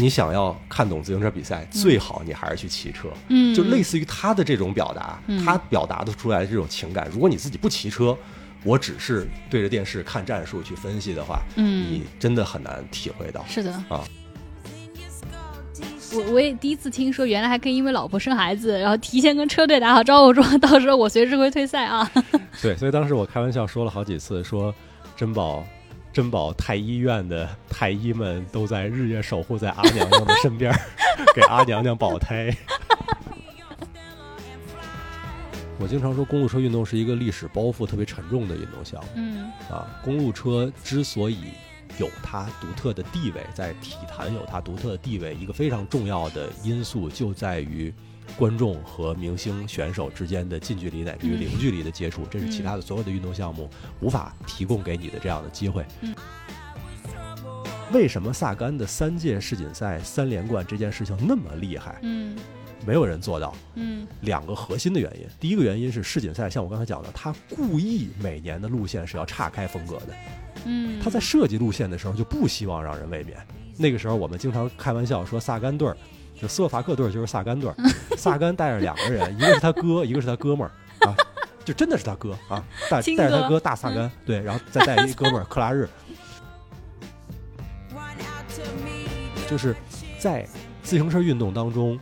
你想要看懂自行车比赛，最好你还是去骑车。嗯，就类似于他的这种表达，他表达的出来的这种情感，如果你自己不骑车，我只是对着电视看战术去分析的话，嗯你真的很难体会到。是的啊。我我也第一次听说，原来还可以因为老婆生孩子，然后提前跟车队打好招呼，说到时候我随时会退赛啊。对，所以当时我开玩笑说了好几次，说珍宝珍宝太医院的太医们都在日夜守护在阿娘娘的身边，给阿娘娘保胎。我经常说，公路车运动是一个历史包袱特别沉重的运动项目。嗯啊，公路车之所以有它独特的地位，在体坛有它独特的地位，一个非常重要的因素就在于观众和明星选手之间的近距离乃至于零距离的接触，这是其他的所有的运动项目无法提供给你的这样的机会。嗯为什么萨甘的三届世锦赛三连冠这件事情那么厉害？嗯没有人做到。嗯两个核心的原因，第一个原因是世锦赛，像我刚才讲的，他故意每年的路线是要岔开风格的。嗯，他在设计路线的时候就不希望让人卫冕。那个时候我们经常开玩笑说萨甘队儿，就斯洛伐克队就是萨甘队，萨甘带着两个人，一个是他哥，一个是他哥们儿啊，就真的是他哥啊，带带着他哥大萨甘，对，然后再带一哥们儿克拉日，就是在自行车运动当中，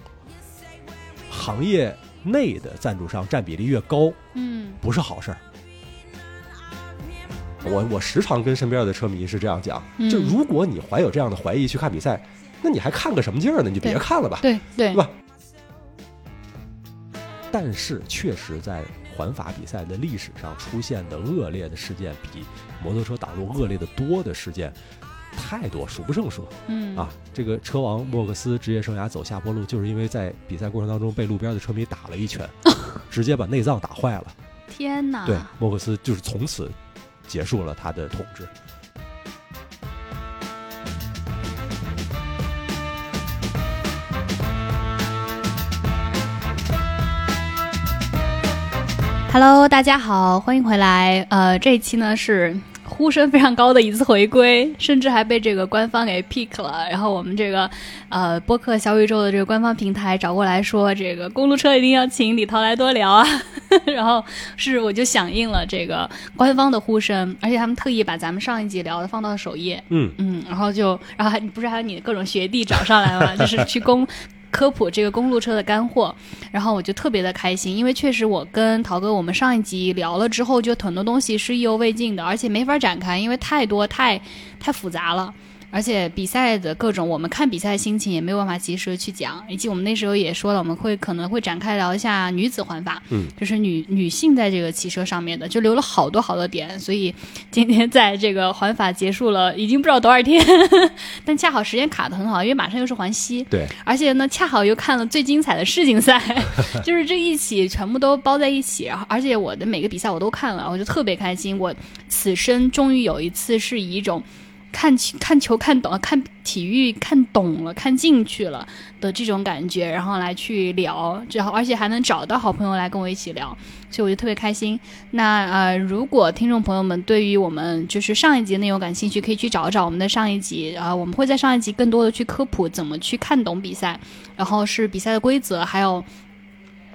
行业内的赞助商占比例越高，嗯不是好事儿。我我时常跟身边的车迷是这样讲，嗯就如果你怀有这样的怀疑去看比赛，那你还看个什么劲儿呢？你就别看了吧，对对对吧？但是确实在环法比赛的历史上出现的恶劣的事件，比摩托车挡路恶劣的多的事件太多，数不胜数嗯啊！这个车王莫克斯职业生涯走下坡路，就是因为在比赛过程当中被路边的车迷打了一拳，直接把内脏打坏了。天哪，对，莫克斯就是从此结束了他的统治。Hello，大家好，欢迎回来。呃，这一期呢是呼声非常高的一次回归，甚至还被这个官方给 pick 了。然后我们这个呃播客小宇宙的这个官方平台找过来说，这个公路车一定要请李涛来多聊啊。然后是我就响应了这个官方的呼声，而且他们特意把咱们上一集聊的放到首页。嗯，嗯，然后就，然后还不是还有你的各种学弟找上来嘛，就是去公科普这个公路车的干货，然后我就特别的开心，因为确实我跟陶哥我们上一集聊了之后，就很多东西是意犹未尽的，而且没法展开，因为太多太太复杂了。而且比赛的各种，我们看比赛的心情也没有办法及时的去讲，以及我们那时候也说了，我们会可能会展开聊一下女子环法，嗯，就是女女性在这个骑车上面的，就留了好多好多点，所以今天在这个环法结束了，已经不知道多少天，但恰好时间卡的很好，因为马上又是环西，对，而且呢，恰好又看了最精彩的世锦赛，就是这一起全部都包在一起，然后而且我的每个比赛我都看了，我就特别开心。我此生终于有一次是以一种看球看球看懂了，看体育看懂了，看进去了的这种感觉，然后来去聊，然后而且还能找到好朋友来跟我一起聊，所以我就特别开心。那呃，如果听众朋友们对于我们就是上一集内容感兴趣，可以去找找我们的上一集啊、我们会在上一集更多的去科普怎么去看懂比赛，然后是比赛的规则，还有。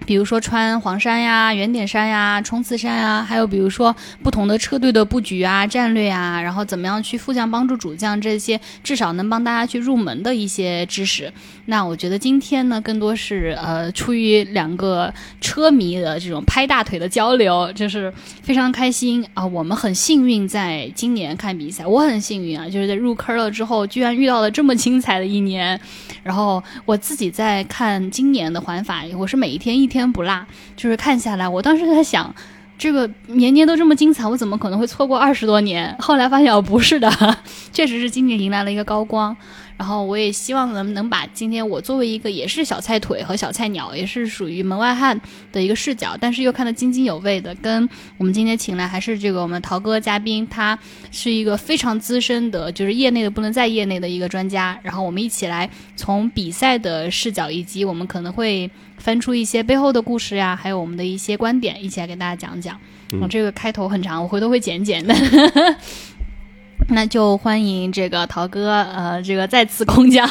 比如说穿黄衫呀、圆点衫呀、冲刺衫呀，还有比如说不同的车队的布局啊、战略啊，然后怎么样去副将帮助主将这些，至少能帮大家去入门的一些知识。那我觉得今天呢，更多是呃出于两个车迷的这种拍大腿的交流，就是非常开心啊、我们很幸运在今年看比赛，我很幸运啊，就是在入坑了之后，居然遇到了这么精彩的一年。然后我自己在看今年的环法，我是每一天一天不落，就是看下来，我当时在想。这个年年都这么精彩，我怎么可能会错过二十多年？后来发现哦，不是的，确实是今年迎来了一个高光。然后我也希望能能把今天我作为一个也是小菜腿和小菜鸟，也是属于门外汉的一个视角，但是又看得津津有味的，跟我们今天请来还是这个我们陶哥嘉宾，他是一个非常资深的，就是业内的不能再业内的一个专家。然后我们一起来从比赛的视角，以及我们可能会翻出一些背后的故事呀，还有我们的一些观点，一起来给大家讲讲。嗯这个开头很长，我回头会剪剪的。那就欢迎这个陶哥，呃，这个再次空降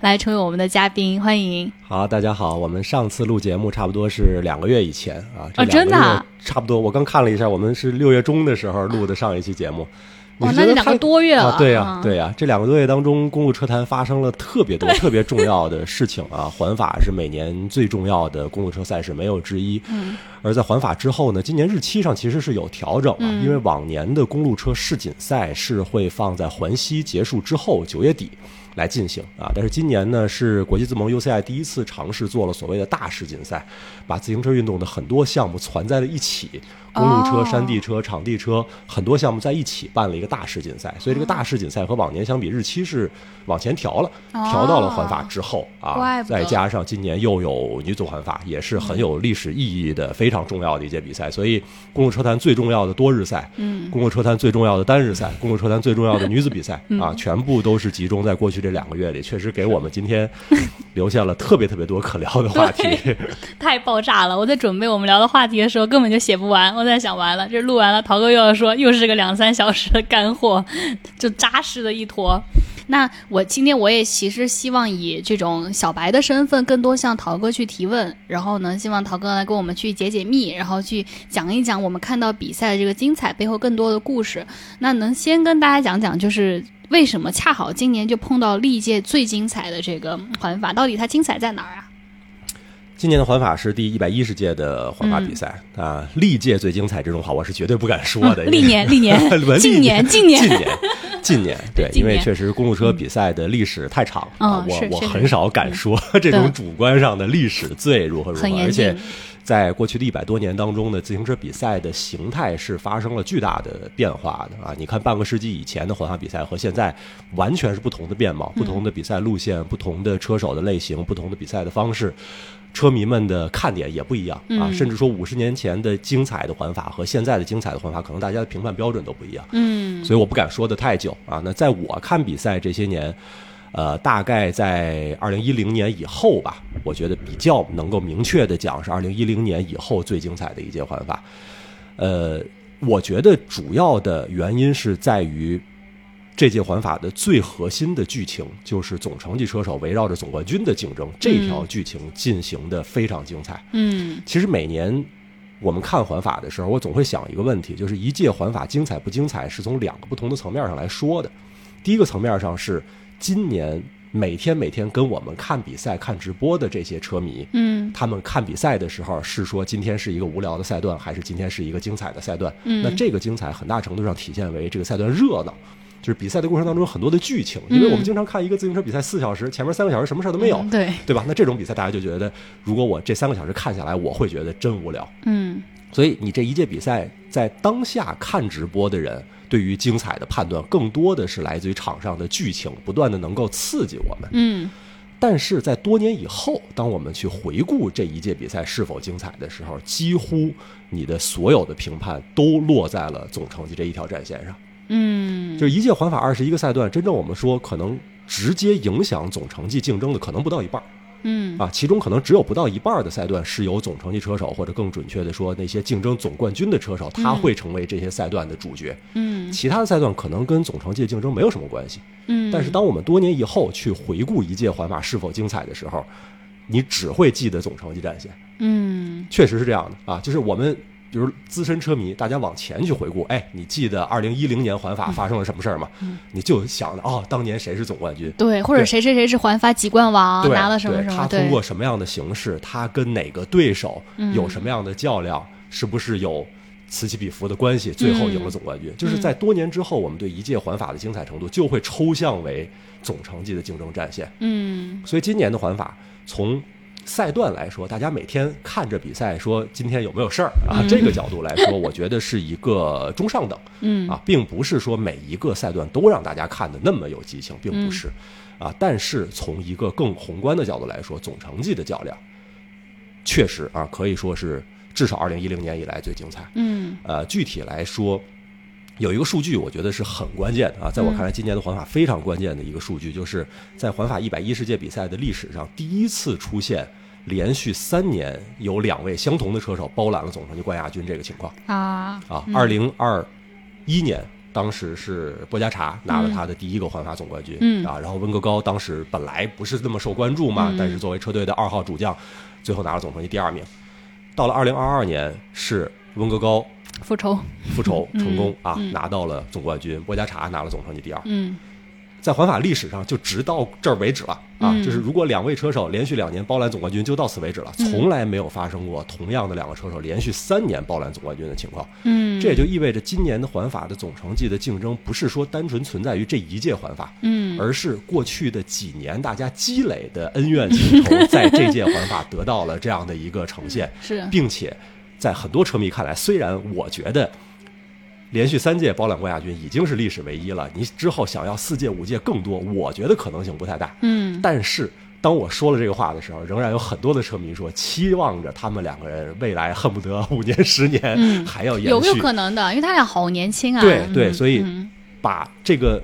来成为我们的嘉宾，欢迎。好，大家好，我们上次录节目差不多是两个月以前啊，这哦真的啊两个月差不多。我刚看了一下，我们是六月中的时候录的上一期节目。你哇，那就两个多月了。啊，对呀、嗯对呀、这两个多月当中，公路车坛发生了特别多、特别重要的事情啊。环法是每年最重要的公路车赛事，没有之一。嗯，而在环法之后呢，今年日期上其实是有调整啊，嗯因为往年的公路车世锦赛是会放在环西结束之后九月底。来进行啊，但是今年呢是国际自盟 UCI 第一次尝试做了所谓的大世锦赛，把自行车运动的很多项目攒在了一起，公路车、哦山地车、场地车很多项目在一起办了一个大世锦赛，所以这个大世锦赛和往年相比，日期是往前调了，调到了环法之后啊，再加上今年又有女子环法，也是很有历史意义的、非常重要的一届比赛，所以公路车坛最重要的多日赛，嗯，公路车坛最重要的单日赛，公路车坛最重要的女子比赛嗯啊，全部都是集中在过去这两个月里，确实给我们今天 留下了特别特别多可聊的话题。太爆炸了！我在准备我们聊的话题的时候，根本就写不完。我在想，完了，这录完了，陶哥又要说，又是个两三小时的干货，就扎实的一坨。那我今天我也其实希望以这种小白的身份，更多向陶哥去提问，然后呢，希望陶哥来跟我们去解解密，然后去讲一讲我们看到比赛的这个精彩背后更多的故事。那能先跟大家讲讲，就是为什么恰好今年就碰到历届最精彩的这个环法，到底它精彩在哪儿啊？今年的环法是第一百一十届的环法比赛、啊，历届最精彩这种话我是绝对不敢说的。历年 历年近年近年近年，近年，对，因为确实公路车比赛的历史太长、啊，我我很少敢说 这种主观上的历史最如何如何，而且。在过去的一百多年当中呢，自行车比赛的形态是发生了巨大的变化的啊！你看半个世纪以前的环法比赛和现在完全是不同的面貌，不同的比赛路线，不同的车手的类型，不同的比赛的方式。车迷们的看点也不一样啊，嗯甚至说五十年前的精彩的环法和现在的精彩的环法，可能大家的评判标准都不一样。嗯所以我不敢说的太久啊。那在我看比赛这些年，呃，大概在二零一零年以后吧，我觉得比较能够明确的讲是二零一零年以后最精彩的一届环法。呃，我觉得主要的原因是在于。这届环法的最核心的剧情就是总成绩车手围绕着总冠军的竞争，这条剧情进行的非常精彩。嗯其实每年我们看环法的时候，我总会想一个问题，就是一届环法精彩不精彩，是从两个不同的层面上来说的。第一个层面上是今年每天每天跟我们看比赛、看直播的这些车迷，嗯他们看比赛的时候是说今天是一个无聊的赛段，还是今天是一个精彩的赛段？嗯那这个精彩很大程度上体现为这个赛段热闹。就是比赛的过程当中有很多的剧情，因为我们经常看一个自行车比赛四小时，前面三个小时什么事儿都没有，嗯对，对吧？那这种比赛大家就觉得，如果我这三个小时看下来，我会觉得真无聊。嗯所以你这一届比赛在当下看直播的人，对于精彩的判断，更多的是来自于场上的剧情，不断的能够刺激我们。嗯但是在多年以后，当我们去回顾这一届比赛是否精彩的时候，几乎你的所有的评判都落在了总成绩这一条战线上。嗯，就是一届环法二十一个赛段，真正我们说可能直接影响总成绩竞争的，可能不到一半儿。嗯啊，其中可能只有不到一半的赛段是由总成绩车手，或者更准确的说，那些竞争总冠军的车手，他会成为这些赛段的主角。嗯其他的赛段可能跟总成绩的竞争没有什么关系。嗯，但是当我们多年以后去回顾一届环法是否精彩的时候，你只会记得总成绩战线。嗯确实是这样的啊，就是我们。比如资深车迷，大家往前去回顾，哎，你记得二零一零年环法发生了什么事儿吗？你就想着哦，当年谁是总冠军？对，或者谁谁谁是环法几冠王，拿了什么什么，他通过什么样的形式，他跟哪个对手嗯有什么样的较量，是不是有此起彼伏的关系，最后赢了总冠军？就是在多年之后，我们对一届环法的精彩程度就会抽象为总成绩的竞争战线。嗯所以今年的环法从赛段来说，大家每天看着比赛，说今天有没有事儿啊？嗯这个角度来说，我觉得是一个中上等。嗯啊，并不是说每一个赛段都让大家看的那么有激情，并不是，啊，但是从一个更宏观的角度来说，总成绩的较量，确实啊，可以说是至少二零一零年以来最精彩。嗯呃，具体来说，有一个数据，我觉得是很关键的啊，在我嗯看来，今年的环法非常关键的一个数据，就是在环法一百一十届比赛的历史上，第一次出现连续三年有两位相同的车手包揽了总成绩冠亚军这个情况。啊啊，二零二一年当时是波加查拿了他的第一个环法总冠军，嗯啊，然后温格高当时本来不是那么受关注嘛，嗯但是作为车队的二号主将，最后拿了总成绩第二名。到了二零二二年，是温格高复仇，复仇成功、啊，嗯。拿到了总冠军，波加查拿了总成绩第二。嗯。在环法历史上，就直到这儿为止了啊！嗯。就是如果两位车手连续两年包揽总冠军，就到此为止了，嗯。从来没有发生过同样的两个车手连续三年包揽总冠军的情况。嗯，这也就意味着今年的环法的总成绩的竞争，不是说单纯存在于这一届环法，嗯。而是过去的几年大家积累的恩怨情仇，在这届环法得到了这样的一个呈现，是。并且在很多车迷看来，虽然我觉得。连续三届包揽冠亚军已经是历史唯一了，你之后想要四届、五届更多，我觉得可能性不太大。嗯但是当我说了这个话的时候，仍然有很多的车迷说，期望着他们两个人未来恨不得五年、十年嗯还要延续。有没有可能的？因为他俩好年轻啊。对对，嗯所以嗯把这个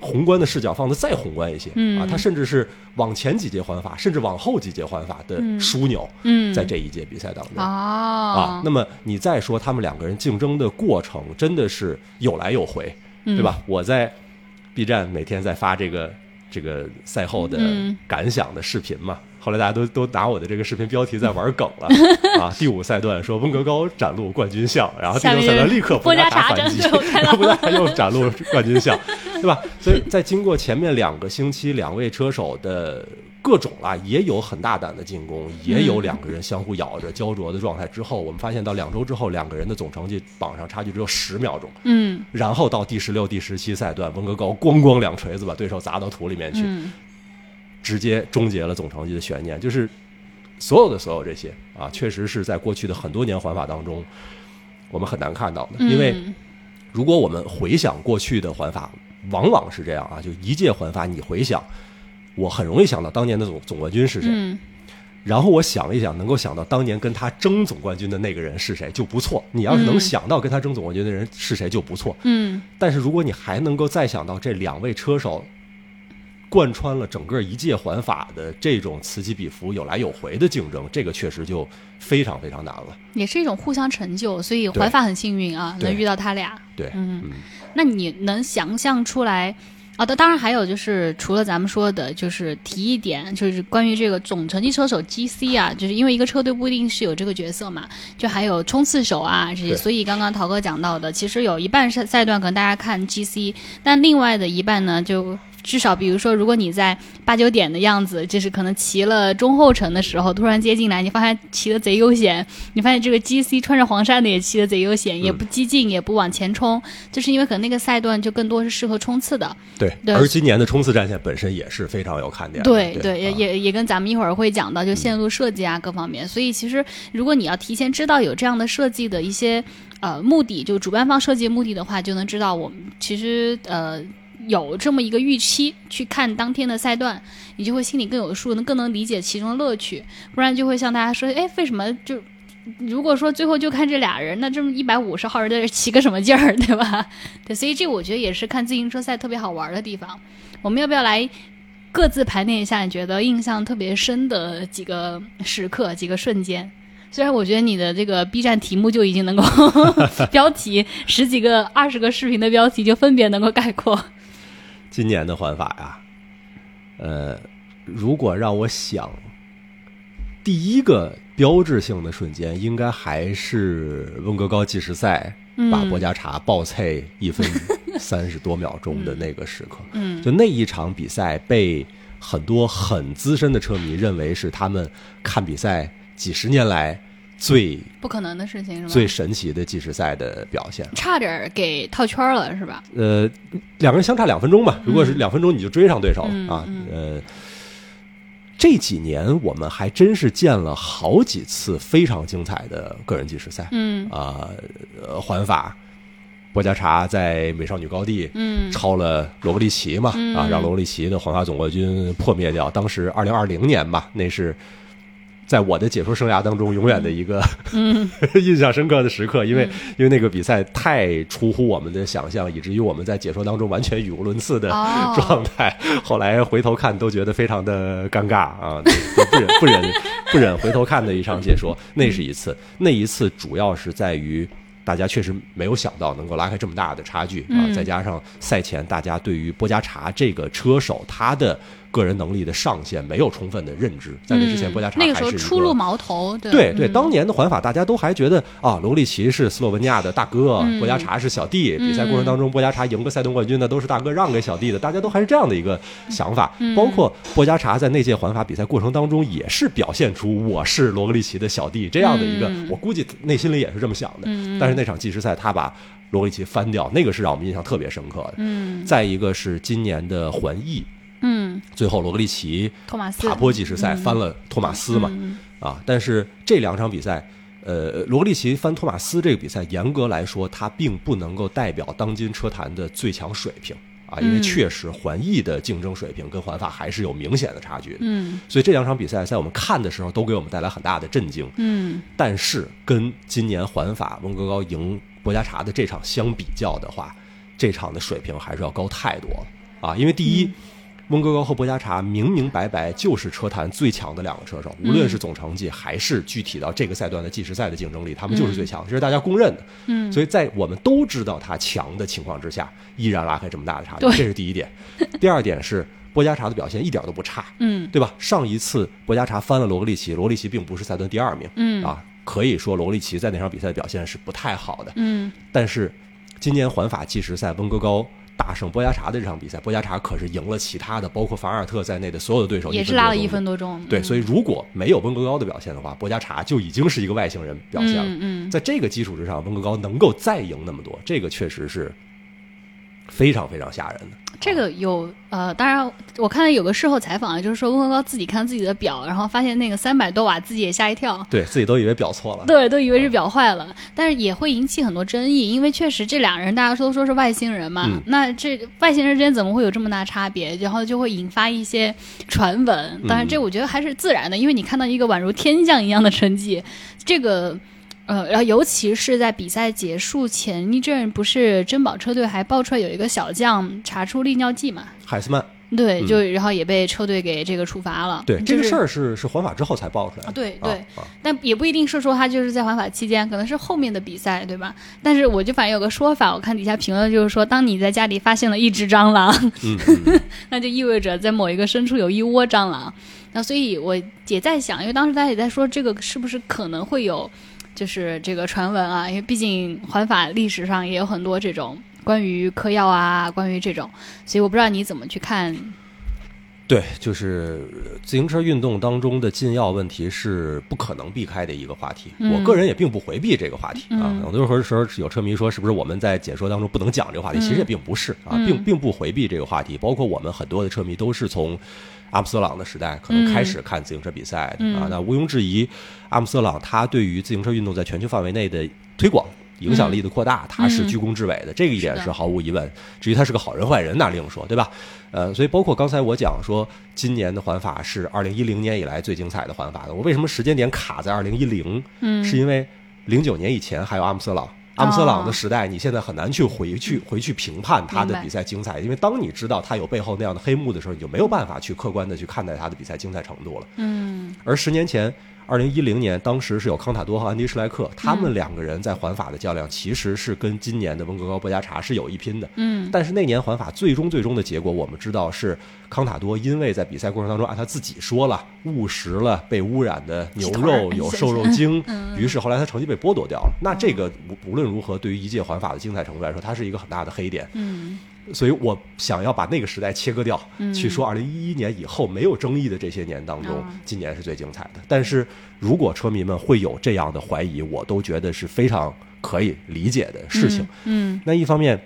宏观的视角放得再宏观一些、嗯啊，它甚至是往前几届环法，甚至往后几届环法的嗯枢纽，嗯在这一届比赛当中。哦啊，那么你再说他们两个人竞争的过程，真的是有来有回，嗯对吧？我在 B 站每天在发这个这个赛后的嗯感想的视频嘛。后来大家都都拿我的这个视频标题在玩梗了 啊！第五赛段说温格高展露冠军相，然后第六赛段立刻不加查反击，查针对我看到波加查又展露冠军相，对吧？所以在经过前面两个星期两位车手的各种啊，也有很大胆的进攻，也有两个人相互咬着焦灼的状态之后，我们发现到两周之后，两个人的总成绩榜上差距只有十秒钟。嗯然后到第十六、第十七赛段，温格高咣咣两锤子把对手砸到土里面去，嗯直接终结了总成绩的悬念。就是所有的所有这些啊，确实是在过去的很多年环法当中，我们很难看到的。因为嗯如果我们回想过去的环法，往往是这样啊，就一届环法你回想，我很容易想到当年的总总冠军是谁，嗯然后我想一想，能够想到当年跟他争总冠军的那个人是谁就不错。你要是能嗯想到跟他争总冠军的人是谁就不错。嗯但是如果你还能够再想到这两位车手贯穿了整个一届环法的这种此起彼伏、有来有回的竞争，这个确实就非常非常难了。也是一种互相成就，所以环法很幸运啊，能遇到他俩。对，嗯嗯那你能想象出来？啊，当当然还有就是，除了咱们说的，就是提一点，就是关于这个总成绩车手 GC 啊，就是因为一个车队不一定是有这个角色嘛，就还有冲刺手啊这些。所以刚刚陶哥讲到的，其实有一半赛赛段可能大家看 GC，但另外的一半呢，就至少比如说，如果你在八九点的样子，就是可能骑了中后程的时候，突然接进来，你发现骑的贼悠闲，你发现这个 GC 穿着黄衫的也骑的贼悠闲，也不激进，也不往前冲，就是因为可能那个赛段就更多是适合冲刺的。对。对而今年的冲刺战线本身也是非常有看点的。对对，也啊也也跟咱们一会儿会讲到，就线路设计啊各方面。所以其实如果你要提前知道有这样的设计的一些呃目的，就主办方设计目的的话，就能知道我们其实呃。有这么一个预期去看当天的赛段，你就会心里更有数，能更能理解其中的乐趣。不然就会像大家说，哎，为什么就如果说最后就看这俩人，那这么一百五十号人在这骑个什么劲儿，对吧？对，所以这我觉得也是看自行车赛特别好玩的地方。我们要不要来各自盘点一下你觉得印象特别深的几个时刻、几个瞬间？虽然我觉得你的这个 B 站题目就已经能够 标题十几个、二十个视频的标题就分别能够概括。今年的环法呀，呃，如果让我想，第一个标志性的瞬间，应该还是温格高计时赛嗯把博加查爆菜一分 三十多秒钟的那个时刻。嗯。就那一场比赛，被很多很资深的车迷认为是他们看比赛几十年来最不可能的事情是吗？最神奇的计时赛的表现。差点给套圈了是吧？呃，两个人相差两分钟吧，如果是两分钟你就追上对手了、嗯啊嗯。呃，这几年我们还真是见了好几次非常精彩的个人计时赛嗯啊、呃，环法。博加查在美少女高地嗯超了罗伯利奇嘛，嗯啊，让罗伯利奇的环法总冠军破灭掉。当时二零二零年吧，那是在我的解说生涯当中永远的一个、嗯 印象深刻的时刻，因为、嗯因为那个比赛太出乎我们的想象，以至于我们在解说当中完全语无伦次的哦状态。后来回头看都觉得非常的尴尬啊，就 不忍不忍不忍回头看的一场解说。那是一次，那一次主要是在于大家确实没有想到能够拉开这么大的差距啊！嗯再加上赛前大家对于波加查这个车手他的个人能力的上限没有充分的认知，在这之前，嗯波加查那个时候还是一初露矛头，对对当年的环法大家都还觉得啊，罗格利奇是斯洛文尼亚的大哥，嗯波加查是小弟。比赛过程当中，波加查赢个赛段冠军的都是大哥让给小弟的，大家都还是这样的一个想法。嗯包括波加查在那届环法比赛过程当中，也是表现出我是罗格利奇的小弟这样的一个，嗯我估计内心里也是这么想的。嗯但是那场计时赛他把罗格利奇翻掉，那个是让我们印象特别深刻的。嗯再一个是今年的环意，嗯，最后罗格利奇托马斯。爬坡计时赛翻了托马斯嘛，嗯啊，但是这两场比赛，呃，罗格利奇翻托马斯这个比赛，严格来说，它并不能够代表当今车坛的最强水平啊，因为嗯确实环意的竞争水平跟环法还是有明显的差距。嗯。所以这两场比赛在我们看的时候，都给我们带来很大的震惊。嗯。但是跟今年环法温格高赢博加查的这场相比较的话，这场的水平还是要高太多。了啊！因为第一，温格高和博加查明明白白就是车坛最强的两个车手，无论是总成绩还是具体到这个赛段的计时赛的竞争力，他们就是最强，这是大家公认的。嗯，所以在我们都知道他强的情况之下，依然拉开这么大的差距，这是第一点。第二点是博加查的表现一点都不差，嗯对吧？上一次博加查翻了罗格利奇，罗格利奇并不是赛段第二名，嗯啊，可以说罗格利奇在那场比赛的表现是不太好的。嗯但是今年环法计时赛温格高大胜波加查的这场比赛，波加查可是赢了其他的，包括凡尔特在内的所有的对手，也是拉了一一分多钟，对，嗯所以如果没有温格高的表现的话，波加查就已经是一个外星人表现了。嗯嗯。在这个基础之上，温格高能够再赢那么多，这个确实是非常非常吓人的。这个有呃，当然我看到有个事后采访，就是说温格高自己看自己的表，然后发现那个三百多瓦，自己也吓一跳。对自己都以为表错了。对，都以为是表坏了，但是也会引起很多争议，因为确实这两人大家都说是外星人嘛，嗯那这外星人之间怎么会有这么大差别？然后就会引发一些传闻。当然，这我觉得还是自然的，因为你看到一个宛如天降一样的成绩，这个。呃，然后尤其是在比赛结束前一阵，不是珍宝车队还爆出来有一个小将查出利尿剂嘛？海斯曼，对，嗯就然后也被车队给这个处罚了。对这个事儿是是环法之后才爆出来的。啊对啊对啊但也不一定是说他就是在环法期间，可能是后面的比赛，对吧？但是我就反正有个说法，我看底下评论就是说，当你在家里发现了一只蟑螂，嗯嗯 那就意味着在某一个深处有一窝蟑螂。那所以我也在想，因为当时大家也在说这个是不是可能会有，就是这个传闻啊，因为毕竟环法历史上也有很多这种关于嗑药啊，关于这种，所以我不知道你怎么去看。对，就是自行车运动当中的禁药问题是不可能避开的一个话题。嗯我个人也并不回避这个话题啊嗯。有的时候有车迷说，是不是我们在解说当中不能讲这个话题？嗯其实也并不是啊，嗯并并不回避这个话题。包括我们很多的车迷都是从阿姆斯特朗的时代可能开始看自行车比赛的啊嗯。那毋庸置疑，阿姆斯特朗他对于自行车运动在全球范围内的推广。影响力的扩大，他是居功至伟的，这个一点是毫无疑问。至于他是个好人坏人，那另说，对吧？呃，所以包括刚才我讲说，今年的环法是二零一零年以来最精彩的环法的。我为什么时间点卡在二零一零？嗯，是因为零九年以前还有阿姆斯特朗。阿姆斯特朗的时代，你现在很难去回去回去评判他的比赛精彩，因为当你知道他有背后那样的黑幕的时候，你就没有办法去客观的去看待他的比赛精彩程度了。嗯。而十年前，二零一零年，当时是有康塔多和安迪施莱克，他们两个人在环法的较量，其实是跟今年的温格高波加查是有一拼的。嗯。但是那年环法最终最终的结果，我们知道是康塔多因为在比赛过程当中按他自己说了误食了被污染的牛肉有瘦肉精嗯，于是后来他成绩被剥夺掉了。那这个无无论如何，对于一届环法的精彩程度来说，它是一个很大的黑点。嗯所以我想要把那个时代切割掉，嗯去说二零一一年以后没有争议的这些年当中哦，今年是最精彩的。但是如果车迷们会有这样的怀疑，我都觉得是非常可以理解的事情。嗯那一方面，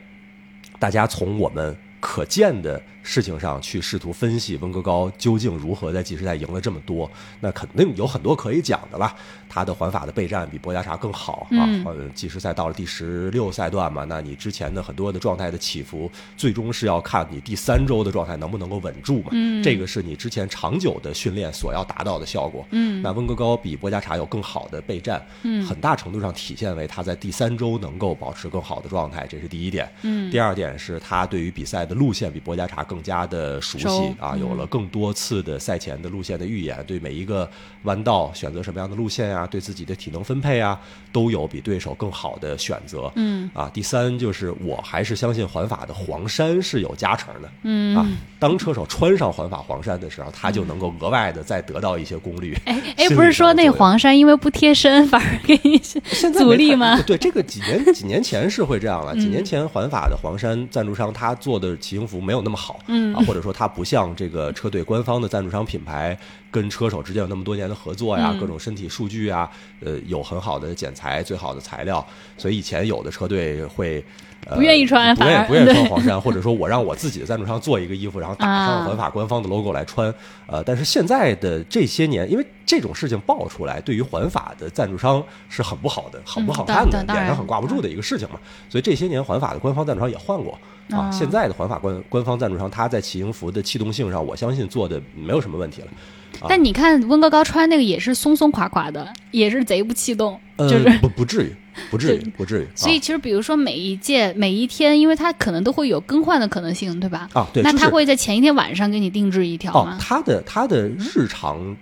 大家从我们可见的事情上去试图分析温格高究竟如何在计时赛赢了这么多，那肯定有很多可以讲的啦。他的环法的备战比博加查更好啊嗯，呃，计时赛到了第十六赛段嘛，那你之前的很多的状态的起伏，最终是要看你第三周的状态能不能够稳住嘛。嗯这个是你之前长久的训练所要达到的效果。嗯那温格高比博加查有更好的备战，嗯很大程度上体现为他在第三周能够保持更好的状态，这是第一点。嗯第二点是他对于比赛的路线比博加查更加的熟悉熟啊，嗯有了更多次的赛前的路线的预演，对每一个弯道选择什么样的路线啊、对自己的体能分配啊，都有比对手更好的选择。嗯啊，第三就是我还是相信环法的黄衫是有加成的。嗯啊，当车手穿上环法黄衫的时候，他就能够额外的再得到一些功率。哎哎，不是说那黄衫因为不贴身，反而给你阻力吗？对，这个几年几年前是会这样了。几嗯年前环法的黄山赞助商他做的骑行服没有那么好，嗯啊，或者说他不像这个车队官方的赞助商品牌跟车手之间有那么多年的合作呀，嗯各种身体数据啊，呃，有很好的剪裁、最好的材料，所以以前有的车队会。呃不愿意穿不愿意不愿意穿黄衫，或者说我让我自己的赞助商做一个衣服，然后打啊上环法官方的 logo 来穿。呃，但是现在的这些年，因为这种事情爆出来，对于环法的赞助商是很不好的、很不好看的，脸上很挂不住的一个事情嘛。所以这些年环法的官方赞助商也换过啊。哦现在的环法官官方赞助商，他在骑行服的气动性上，我相信做的没有什么问题了。但你看温哥高穿那个也是松松垮垮的，也是贼不气动，呃，就是。不不至于，不至于，不至于。所以其实比如说每一届每一天，因为它可能都会有更换的可能性，对吧？啊，对，那他会在前一天晚上给你定制一条哦吗，？他的他的日常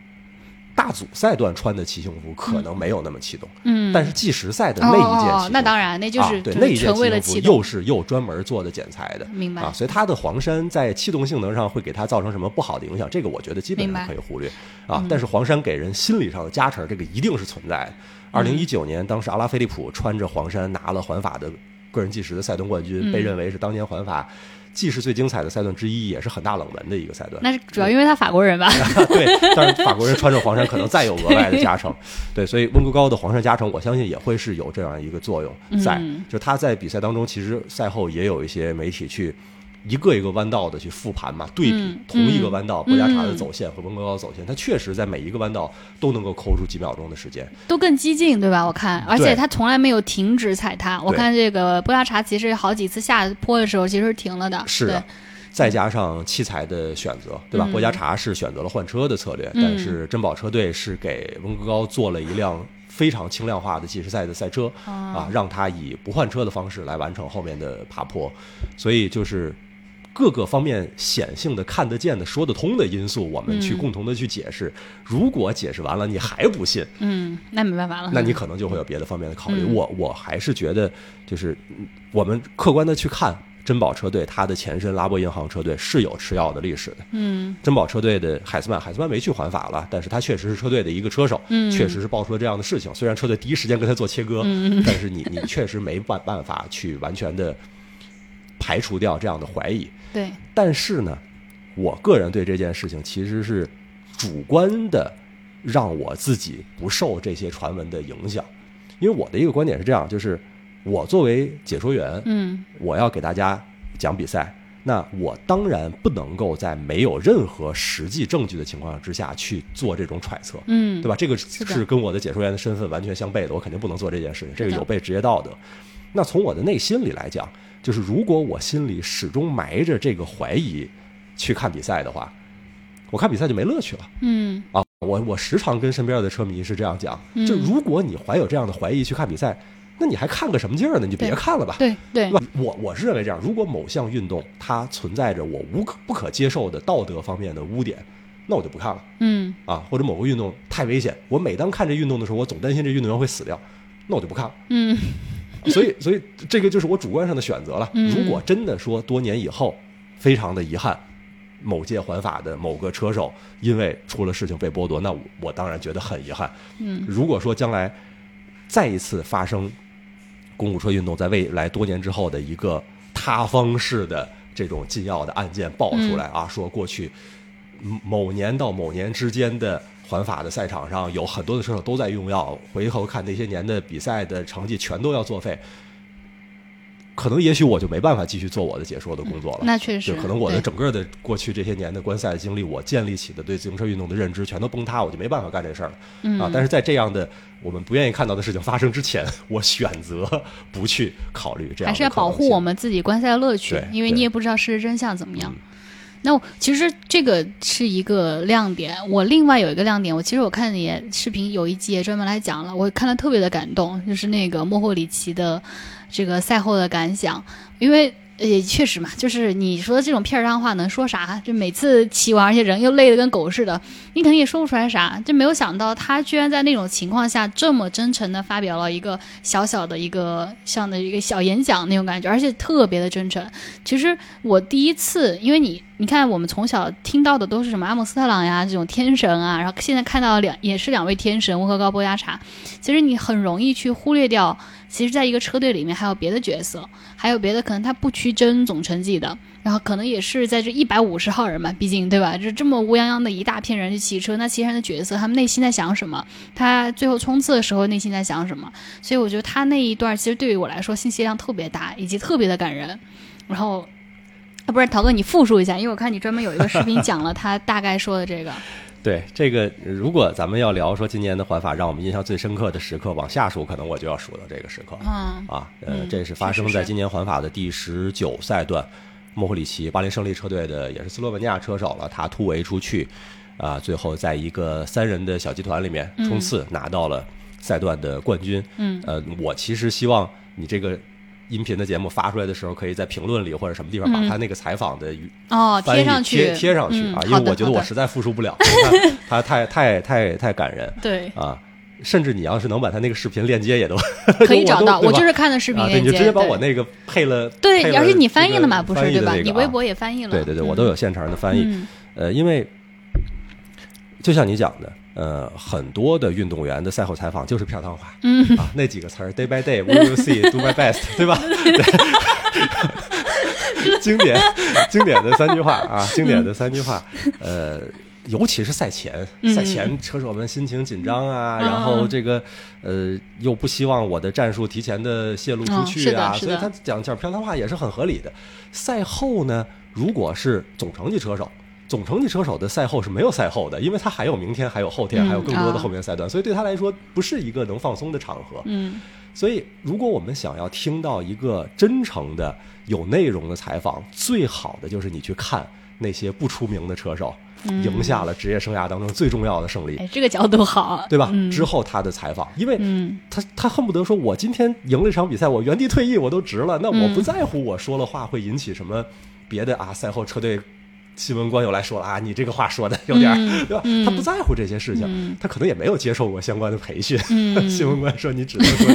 大组赛段穿的骑行服可能没有那么气动，嗯，但是计时赛的哦那一件骑行服，哦哦那当然，那就是、啊、对那一件骑行服，又是又专门做的剪裁的。明白？啊，所以它的黄衫在气动性能上会给它造成什么不好的影响？这个我觉得基本上可以忽略啊。但是黄衫给人心理上的加成，这个一定是存在的。二零一九年，当时阿拉菲利普穿着黄衫拿了环法的个人计时的赛段冠军，嗯被认为是当年环法计时最精彩的赛段之一，也是很大冷门的一个赛段。那是主要因为他法国人吧？对，但是法国人穿着黄衫可能再有额外的加成，对，所以温哥高的黄衫加成，我相信也会是有这样一个作用在。嗯就他在比赛当中，其实赛后也有一些媒体去一个一个弯道的去复盘嘛，对比嗯同一个弯道，嗯博加查的走线和温哥高的走线，他确实在每一个弯道都能够抠出几秒钟的时间。都更激进，对吧？我看，而且对他从来没有停止踩踏。我看这个布拉查其实好几次下坡的时候其实是停了的，是的对，再加上器材的选择，对吧？嗯博加查是选择了换车的策略，嗯但是珍宝车队是给温哥高做了一辆非常轻量化的计时赛的赛车哦啊，让他以不换车的方式来完成后面的爬坡，所以就是。各个方面显性的、看得见的、说得通的因素，我们去嗯共同的去解释。如果解释完了你还不信，嗯，那没办法了。那你可能就会有别的方面的考虑。嗯我我还是觉得，就是嗯我们客观的去看珍宝车队，它的前身拉波银行车队是有吃药的历史的。嗯珍宝车队的海斯曼，海斯曼没去环法了，但是他确实是车队的一个车手，嗯确实是爆出了这样的事情。虽然车队第一时间跟他做切割，嗯但是你你确实没办办法去完全的排除掉这样的怀疑。对，但是呢，我个人对这件事情其实是主观的，让我自己不受这些传闻的影响。因为我的一个观点是这样，就是我作为解说员，嗯我要给大家讲比赛，那我当然不能够在没有任何实际证据的情况之下去做这种揣测。嗯，对吧？这个是跟我的解说员的身份完全相悖的，我肯定不能做这件事情，这个有悖职业道德。那从我的内心里来讲，就是如果我心里始终埋着这个怀疑去看比赛的话，我看比赛就没乐趣了嗯啊！我我时常跟身边的车迷是这样讲，嗯就如果你怀有这样的怀疑去看比赛，那你还看个什么劲儿呢？你就别看了吧。对对？我我是认为这样，如果某项运动它存在着我无可不可接受的道德方面的污点，那我就不看了。嗯啊，或者某个运动太危险，我每当看这运动的时候，我总担心这运动员会死掉，那我就不看了。嗯 所以，所以这个就是我主观上的选择了。嗯如果真的说多年以后，非常的遗憾，某届环法的某个车手因为出了事情被剥夺，那我我当然觉得很遗憾。嗯如果说将来再一次发生公务车运动在未来多年之后的一个塌方式的这种禁药的案件爆出来啊，说过去某年到某年之间的环法的赛场上有很多的车手都在用药，回头看那些年的比赛的成绩全都要作废。可能也许我就没办法继续做我的解说的工作了。那确实就可能我的整个的过去这些年的观赛经历，我建立起的对自行车运动的认知全都崩塌，我就没办法干这事儿了。嗯啊，但是在这样的我们不愿意看到的事情发生之前，我选择不去考虑这样的还是要保护我们自己观赛的乐趣，因为你也不知道事实真相怎么样嗯。那我其实这个是一个亮点，我另外有一个亮点，我其实我看也视频有一集也专门来讲了，我看了特别的感动，就是那个莫霍里奇的这个赛后的感想，因为也确实嘛，就是你说这种片儿上话能说啥？就每次骑完，而且人又累得跟狗似的，你肯定也说不出来啥。就没有想到他居然在那种情况下这么真诚的发表了一个小小的一个像的一个小演讲那种感觉，而且特别的真诚。其实我第一次，因为你你看我们从小听到的都是什么阿姆斯特朗呀这种天神啊，然后现在看到两也是两位天神温和高波加查，其实你很容易去忽略掉。其实，在一个车队里面还有别的角色，还有别的可能他不屈争总成绩的，然后可能也是在这一百五十号人嘛，毕竟对吧？就这么乌泱泱的一大片人去骑车，那其他的角色他们内心在想什么？他最后冲刺的时候内心在想什么？所以我觉得他那一段其实对于我来说信息量特别大，以及特别的感人。然后，啊，不是陶哥，你复述一下，因为我看你专门有一个视频 讲了他大概说的这个。对这个，如果咱们要聊说今年的环法让我们印象最深刻的时刻，往下数，可能我就要数到这个时刻。嗯啊，呃，这是发生在今年环法的第十九赛段，莫霍里奇，巴林胜利车队的，也是斯洛文尼亚车手了。他突围出去，啊，最后在一个三人的小集团里面冲刺，拿到了赛段的冠军。嗯，呃，我其实希望你这个。音频的节目发出来的时候，可以在评论里或者什么地方把他那个采访的哦贴上去，贴贴上去啊，因为我觉得我实在复述不了，他太太太太感人。对啊，甚至你要是能把他那个视频链接也都 可以找到，我就是看的视频链接，你就直接把我那个配了。对，而且你翻译了嘛，不是对吧？你微博也翻译了。对对对，我都有现成的翻译。呃，因为就像你讲的。呃，很多的运动员的赛后采访就是片汤话，嗯。啊，那几个词儿，day by day，we will see，do my best，对吧？经典经典的三句话啊，经典的三句话，呃，尤其是赛前，赛前车手们心情紧张啊，然后这个呃，又不希望我的战术提前的泄露出去啊，所以他讲讲片汤话也是很合理的。赛后呢，如果是总成绩车手。总成绩车手的赛后是没有赛后的，因为他还有明天，还有后天，还有更多的后面赛段，所以对他来说不是一个能放松的场合。嗯，所以如果我们想要听到一个真诚的、有内容的采访，最好的就是你去看那些不出名的车手赢下了职业生涯当中最重要的胜利。哎，这个角度好，对吧？之后他的采访，因为他他恨不得说，我今天赢了一场比赛，我原地退役我都值了，那我不在乎我说了话会引起什么别的啊，赛后车队。新闻官又来说了啊，你这个话说的有点，对吧？他不在乎这些事情，他可能也没有接受过相关的培训。新闻官说你只能说，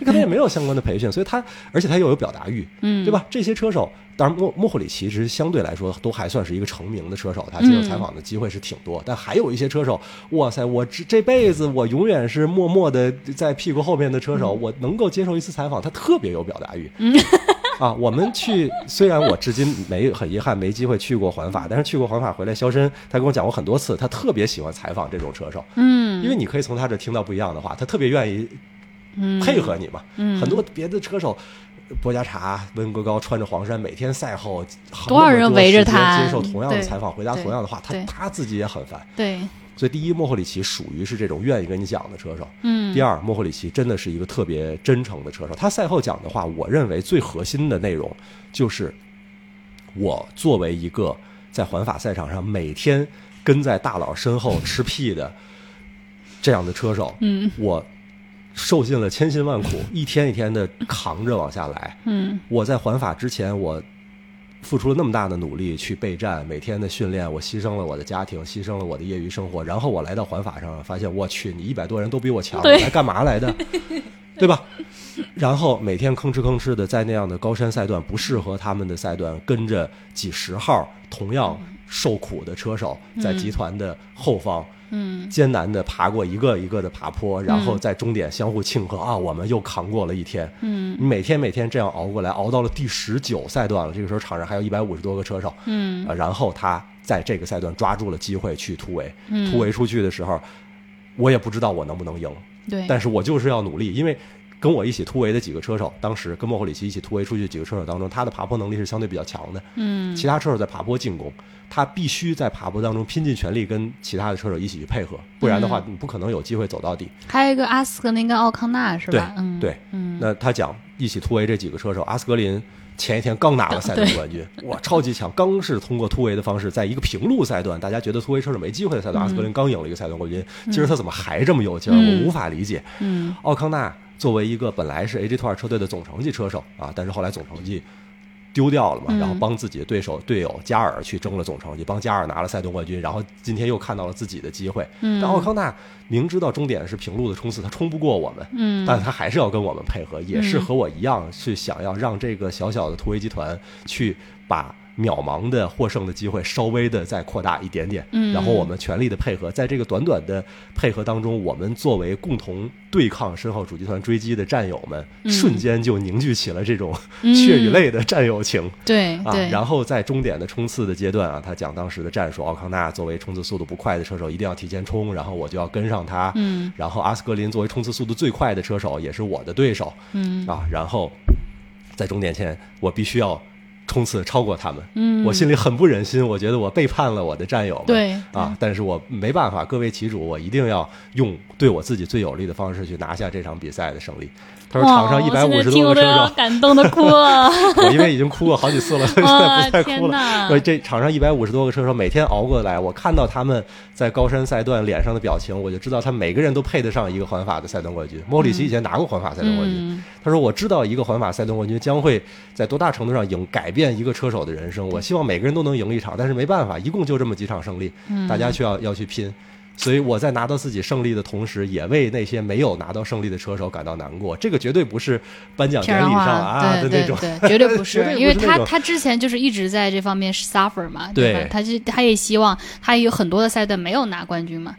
你可能也没有相关的培训，所以他而且他又有表达欲，对吧？这些车手，当然莫莫霍里奇其实相对来说都还算是一个成名的车手，他接受采访的机会是挺多。但还有一些车手，哇塞，我这这辈子我永远是默默的在屁股后面的车手，我能够接受一次采访，他特别有表达欲。啊，我们去，虽然我至今没很遗憾没机会去过环法，但是去过环法回来，肖申他跟我讲过很多次，他特别喜欢采访这种车手，嗯，因为你可以从他这听到不一样的话，他特别愿意配合你嘛，嗯，很多别的车手，博加查、温格高穿着黄衫，每天赛后多少人围着他接受同样的采访，回答同样的话，他他自己也很烦，对。所以，第一，莫霍里奇属于是这种愿意跟你讲的车手。嗯。第二，莫霍里奇真的是一个特别真诚的车手。他赛后讲的话，我认为最核心的内容就是，我作为一个在环法赛场上每天跟在大佬身后吃屁的这样的车手，嗯，我受尽了千辛万苦，一天一天的扛着往下来。嗯。我在环法之前，我。付出了那么大的努力去备战，每天的训练，我牺牲了我的家庭，牺牲了我的业余生活，然后我来到环法上，发现我去，你一百多人都比我强，来干嘛来的？对吧？然后每天吭哧吭哧的在那样的高山赛段，不适合他们的赛段，跟着几十号同样受苦的车手，在集团的后方。嗯，艰难的爬过一个一个的爬坡，然后在终点相互庆贺啊！我们又扛过了一天。嗯，每天每天这样熬过来，熬到了第十九赛段了。这个时候场上还有一百五十多个车手。嗯，然后他在这个赛段抓住了机会去突围。嗯，突围出去的时候，我也不知道我能不能赢。对，但是我就是要努力，因为。跟我一起突围的几个车手，当时跟莫霍里奇一起突围出去几个车手当中，他的爬坡能力是相对比较强的。嗯，其他车手在爬坡进攻，他必须在爬坡当中拼尽全力跟其他的车手一起去配合，不然的话，你不可能有机会走到底。还有一个阿斯格林跟奥康纳是吧？对，对，嗯。那他讲一起突围这几个车手，阿斯格林前一天刚拿了赛段 冠军，哇，超级强！刚是通过突围的方式，在一个平路赛段，大家觉得突围车手没机会的赛段，阿斯格林刚赢了一个赛段冠军。今儿他怎么还这么有劲儿？我无法理解。嗯，奥康纳。作为一个本来是 AG2 车队的总成绩车手啊，但是后来总成绩丢掉了嘛，嗯。然后帮自己的对手队友加尔去争了总成绩，帮加尔拿了赛段冠军，然后今天又看到了自己的机会。嗯。但奥康纳明知道终点是平路的冲刺，他冲不过我们，嗯。但他还是要跟我们配合，也是和我一样，是想要让这个小小的突围集团去把渺茫的获胜的机会稍微的再扩大一点点，嗯然后我们全力的配合，在这个短短的配合当中，我们作为共同对抗身后主集团追击的战友们，嗯瞬间就凝聚起了这种嗯血与泪的战友情。啊，对啊，然后在终点的冲刺的阶段啊，他讲当时的战术，奥康纳作为冲刺速度不快的车手，一定要提前冲，然后我就要跟上他。嗯然后阿斯格林作为冲刺速度最快的车手，也是我的对手嗯啊。然后在终点前，我必须要冲刺超过他们。嗯，我心里很不忍心，我觉得我背叛了我的战友们。对啊，但是我没办法，各为其主，我一定要用对我自己最有利的方式去拿下这场比赛的胜利。他说场上一百五十多个车手，感动的哭了。我因为已经哭过好几次了，所以现在不再哭了。所以这场上一百五十多个车手每天熬过来，我看到他们在高山赛段脸上的表情，我就知道他每个人都配得上一个环法的赛段冠军。莫里奇以前拿过环法赛段冠军，嗯他说：“我知道一个环法赛段冠军将会在多大程度上赢改变一个车手的人生。我希望每个人都能赢一场，但是没办法，一共就这么几场胜利，嗯大家需要要去拼。所以我在拿到自己胜利的同时，也为那些没有拿到胜利的车手感到难过。这个绝对不是颁奖典礼上啊的那种，对，绝对不是 因为他他之前就是一直在这方面 suffer 嘛，对吧？他就他也希望他也有很多的赛段没有拿冠军嘛，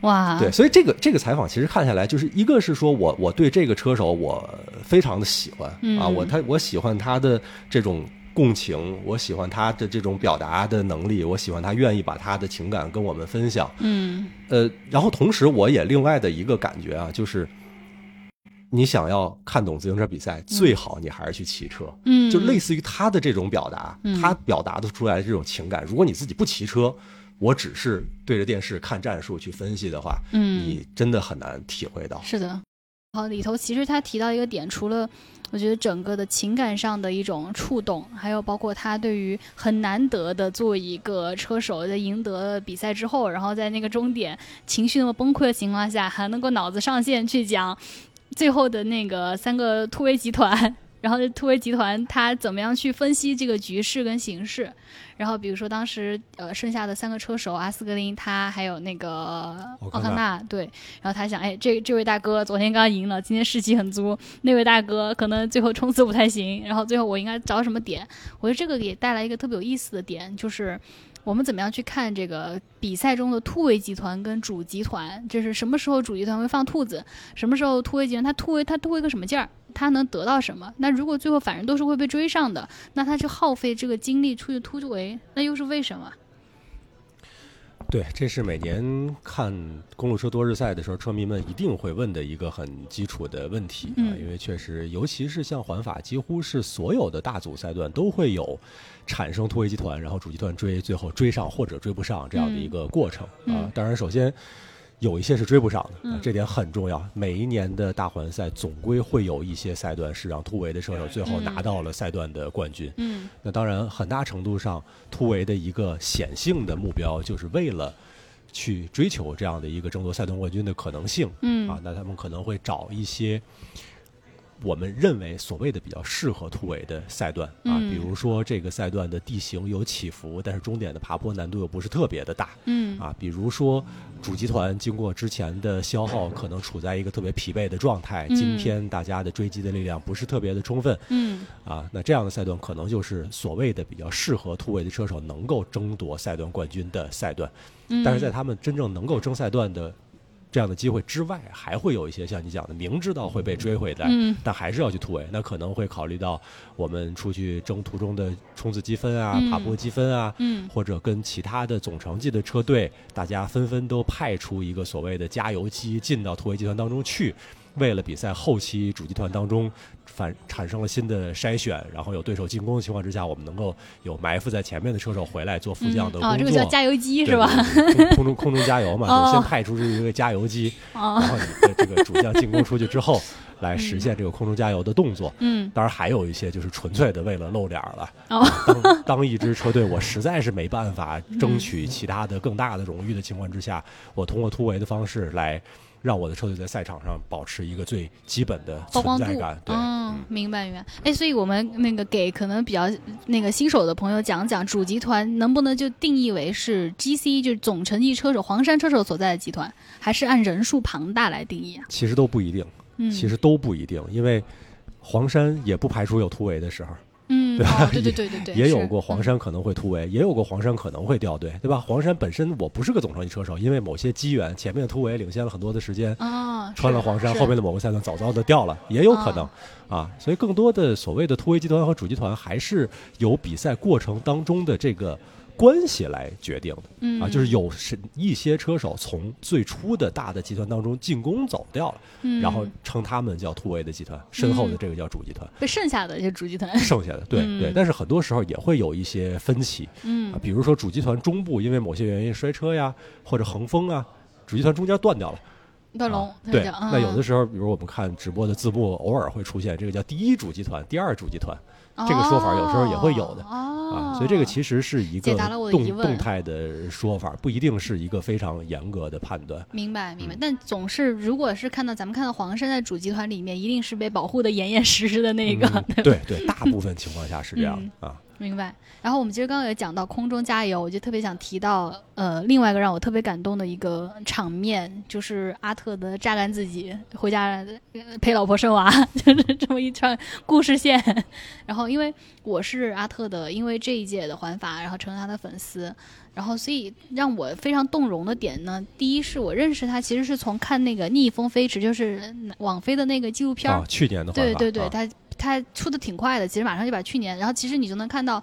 哇，对，所以这个这个采访其实看下来，就是一个是说我我对这个车手我非常的喜欢、嗯啊，我他我喜欢他的这种共情，我喜欢他的这种表达的能力，我喜欢他愿意把他的情感跟我们分享。嗯呃，然后同时我也另外的一个感觉啊，就是你想要看懂自行车比赛，最好你还是去骑车。嗯，就类似于他的这种表达，嗯他表达的出来的这种情感，如果你自己不骑车，我只是对着电视看战术去分析的话，嗯你真的很难体会到。是的，好，里头其实他提到一个点，除了我觉得整个的情感上的一种触动，还有包括他对于很难得的作为一个车手，在赢得比赛之后，然后在那个终点情绪那么崩溃的情况下，还能够脑子上线去讲最后的那个三个突围集团。然后这突围集团他怎么样去分析这个局势跟形势？然后比如说当时呃剩下的三个车手阿斯格林他还有那个奥康纳奥康纳对，然后他想哎这这位大哥昨天刚赢了，今天士气很足，那位大哥可能最后冲刺不太行，然后最后我应该找什么点？我觉得这个也带来一个特别有意思的点，就是我们怎么样去看这个比赛中的突围集团跟主集团，就是什么时候主集团会放兔子，什么时候突围集团他突围他突围个什么劲儿，他能得到什么？那如果最后反正都是会被追上的，那他去耗费这个精力出去突围，那又是为什么？对，这是每年看公路车多日赛的时候，车迷们一定会问的一个很基础的问题啊，嗯因为确实，尤其是像环法，几乎是所有的大组赛段都会有产生突围集团，然后主集团追，最后追上或者追不上这样的一个过程、嗯啊。当然，首先。有一些是追不上的，这点很重要。每一年的大环赛总归会有一些赛段是让突围的车手最后拿到了赛段的冠军。嗯那当然，很大程度上，突围的一个显性的目标，就是为了去追求这样的一个争夺赛段冠军的可能性。嗯啊，那他们可能会找一些我们认为所谓的比较适合突围的赛段啊，嗯比如说这个赛段的地形有起伏，但是终点的爬坡难度又不是特别的大。嗯。啊，比如说主集团经过之前的消耗，可能处在一个特别疲惫的状态，嗯。今天大家的追击的力量不是特别的充分，嗯。啊，那这样的赛段可能就是所谓的比较适合突围的车手能够争夺赛段冠军的赛段，嗯，但是在他们真正能够争赛段的这样的机会之外，还会有一些像你讲的，明知道会被追回来，嗯。但还是要去突围，那可能会考虑到我们出去争途中的冲刺积分啊、嗯。爬坡积分啊，嗯。或者跟其他的总成绩的车队，大家纷纷都派出一个所谓的加油机进到突围集团当中去，为了比赛后期主集团当中反产生了新的筛选，然后有对手进攻的情况之下，我们能够有埋伏在前面的车手回来做副将的工作。啊，这个叫加油机是吧？？空空中空中加油嘛，哦就先派出这一个加油机，哦然后你的这个主将进攻出去之后，来实现这个空中加油的动作。嗯当然还有一些就是纯粹的为了露脸儿了。哦当当一支车队我实在是没办法争取其他的更大的荣誉的情况之下，我通过突围的方式来让我的车队在赛场上保持一个最基本的存在感。。对，嗯，明白明白。哎，所以我们那个给可能比较那个新手的朋友讲讲，主集团能不能就定义为是 GC，就是总成绩车手黄山车手所在的集团，还是按人数庞大来定义啊？其实都不一定，嗯，其实都不一定，因为黄山也不排除有突围的时候。嗯，对吧哦，对对对对对，也有过黄山可能会突围，也有过黄山可能会掉队，对吧？黄山本身我不是个总成绩车手，因为某些机缘，前面的突围领先了很多的时间，啊，穿了黄山，后面的某个赛段早早的掉了，也有可能啊。所以更多的所谓的突围集团和主集团，还是有比赛过程当中的这个关系来决定的嗯。啊。就是有是一些车手从最初的大的集团当中进攻走掉了，嗯。然后称他们叫突围的集团，身后的这个叫主集团。被剩下的一些主集团，剩下的对嗯。对，但是很多时候也会有一些分歧嗯。啊，比如说主集团中部因为某些原因摔车呀，或者横风啊，主集团中间断掉了。断龙啊，对，叫那有的嗯时候，比如我们看直播的字幕，偶尔会出现这个叫第一主集团、第二主集团这个说法，有时候也会有的哦啊，所以这个其实是一个动动态的说法，不一定是一个非常严格的判断。明白明白，嗯。但总是如果是看到咱们看到黄山在主集团里面，一定是被保护的严严实实的那个，嗯对对，大部分情况下是这样的啊。明白。然后我们其实刚刚也讲到空中加油，我就特别想提到呃另外一个让我特别感动的一个场面，就是阿特的榨干自己回家呃陪老婆生娃，就是这么一串故事线。然后因为我是阿特的，因为这一届的环法，然后成了他的粉丝。然后，所以让我非常动容的点呢，第一是我认识他其实是从看那个《逆风飞驰》，就是网飞的那个纪录片去年的对对对，啊他他出的挺快的，其实马上就把去年，然后其实你就能看到。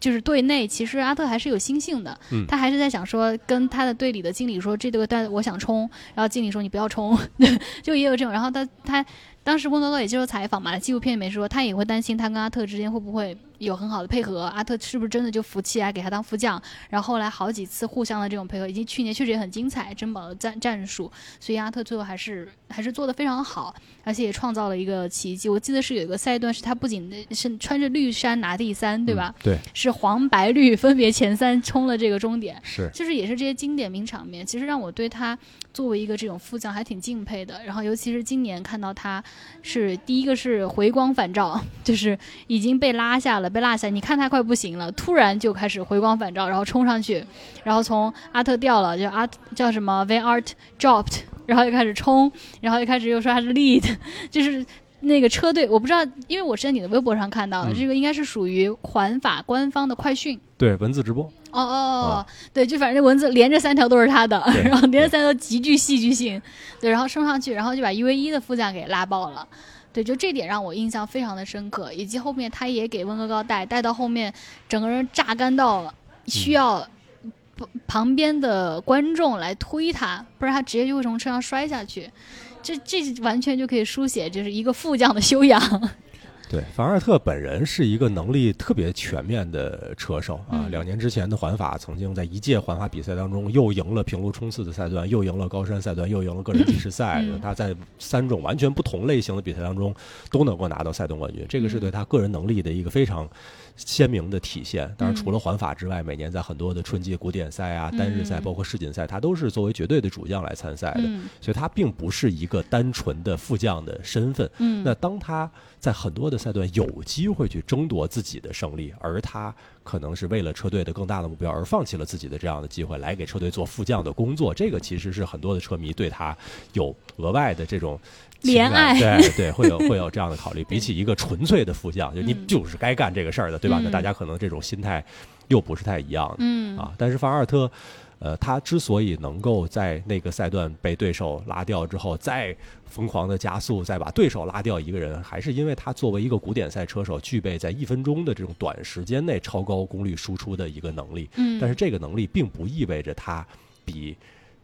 就是队内，其实阿特还是有心性的，嗯他还是在想说，跟他的队里的经理说，这个段我想冲，然后经理说你不要冲，就也有这种。然后他他当时温格高也接受采访嘛，纪录片里面说，他也会担心他跟阿特之间会不会有很好的配合，阿特是不是真的就服气啊，给他当副将。然后后来好几次互相的这种配合，以及去年确实也很精彩，珍宝的战战术，所以阿特最后还是还是做的非常好。而且也创造了一个奇迹。我记得是有一个赛段，是他不仅是穿着绿衫拿第三，对吧？嗯对，是黄白绿分别前三冲了这个终点，是就是也是这些经典名场面，其实让我对他作为一个这种副将还挺敬佩的。然后尤其是今年看到他是第一个是回光返照，就是已经被拉下了，被落下，你看他快不行了，突然就开始回光返照，然后冲上去，然后从阿特掉了，就阿叫什么 Van Art dropped，然后又开始冲，然后又开始又说他是 lead，就是。那个车队我不知道，因为我是在你的微博上看到的，嗯这个应该是属于环法官方的快讯。对文字直播，哦哦哦，对，就反正这文字连着三条都是他的，然后连着三条极具戏剧性，对，然后升上去，然后就把 U V 一的副将给拉爆了。对，就这点让我印象非常的深刻，以及后面他也给温哥高带带到后面，整个人榨干到需要旁旁边的观众来推他，不然他直接就会从车上摔下去。这这完全就可以书写，就是一个副将的修养。对，凡尔特本人是一个能力特别全面的车手啊。嗯两年之前的环法，曾经在一届环法比赛当中，又赢了平路冲刺的赛段，又赢了高山赛段，又赢了个人计时赛。嗯他在三种完全不同类型的比赛当中，都能够拿到赛段冠军，这个是对他个人能力的一个非常鲜明的体现。当然，除了环法之外，每年在很多的春季古典赛啊、单日赛，嗯包括世锦赛，他都是作为绝对的主将来参赛的。嗯所以他并不是一个单纯的副将的身份。嗯，那当他在很多的赛段有机会去争夺自己的胜利，而他可能是为了车队的更大的目标而放弃了自己的这样的机会，来给车队做副将的工作，这个其实是很多的车迷对他有额外的这种情怜感爱对对，会有会有这样的考虑。比起一个纯粹的副将，就你嗯就是该干这个事儿的，对吧？嗯那大家可能这种心态又不是太一样的。嗯啊，但是法尔特，呃，他之所以能够在那个赛段被对手拉掉之后，再疯狂的加速，再把对手拉掉一个人，还是因为他作为一个古典赛车手，具备在一分钟的这种短时间内超高功率输出的一个能力。嗯，但是这个能力并不意味着他比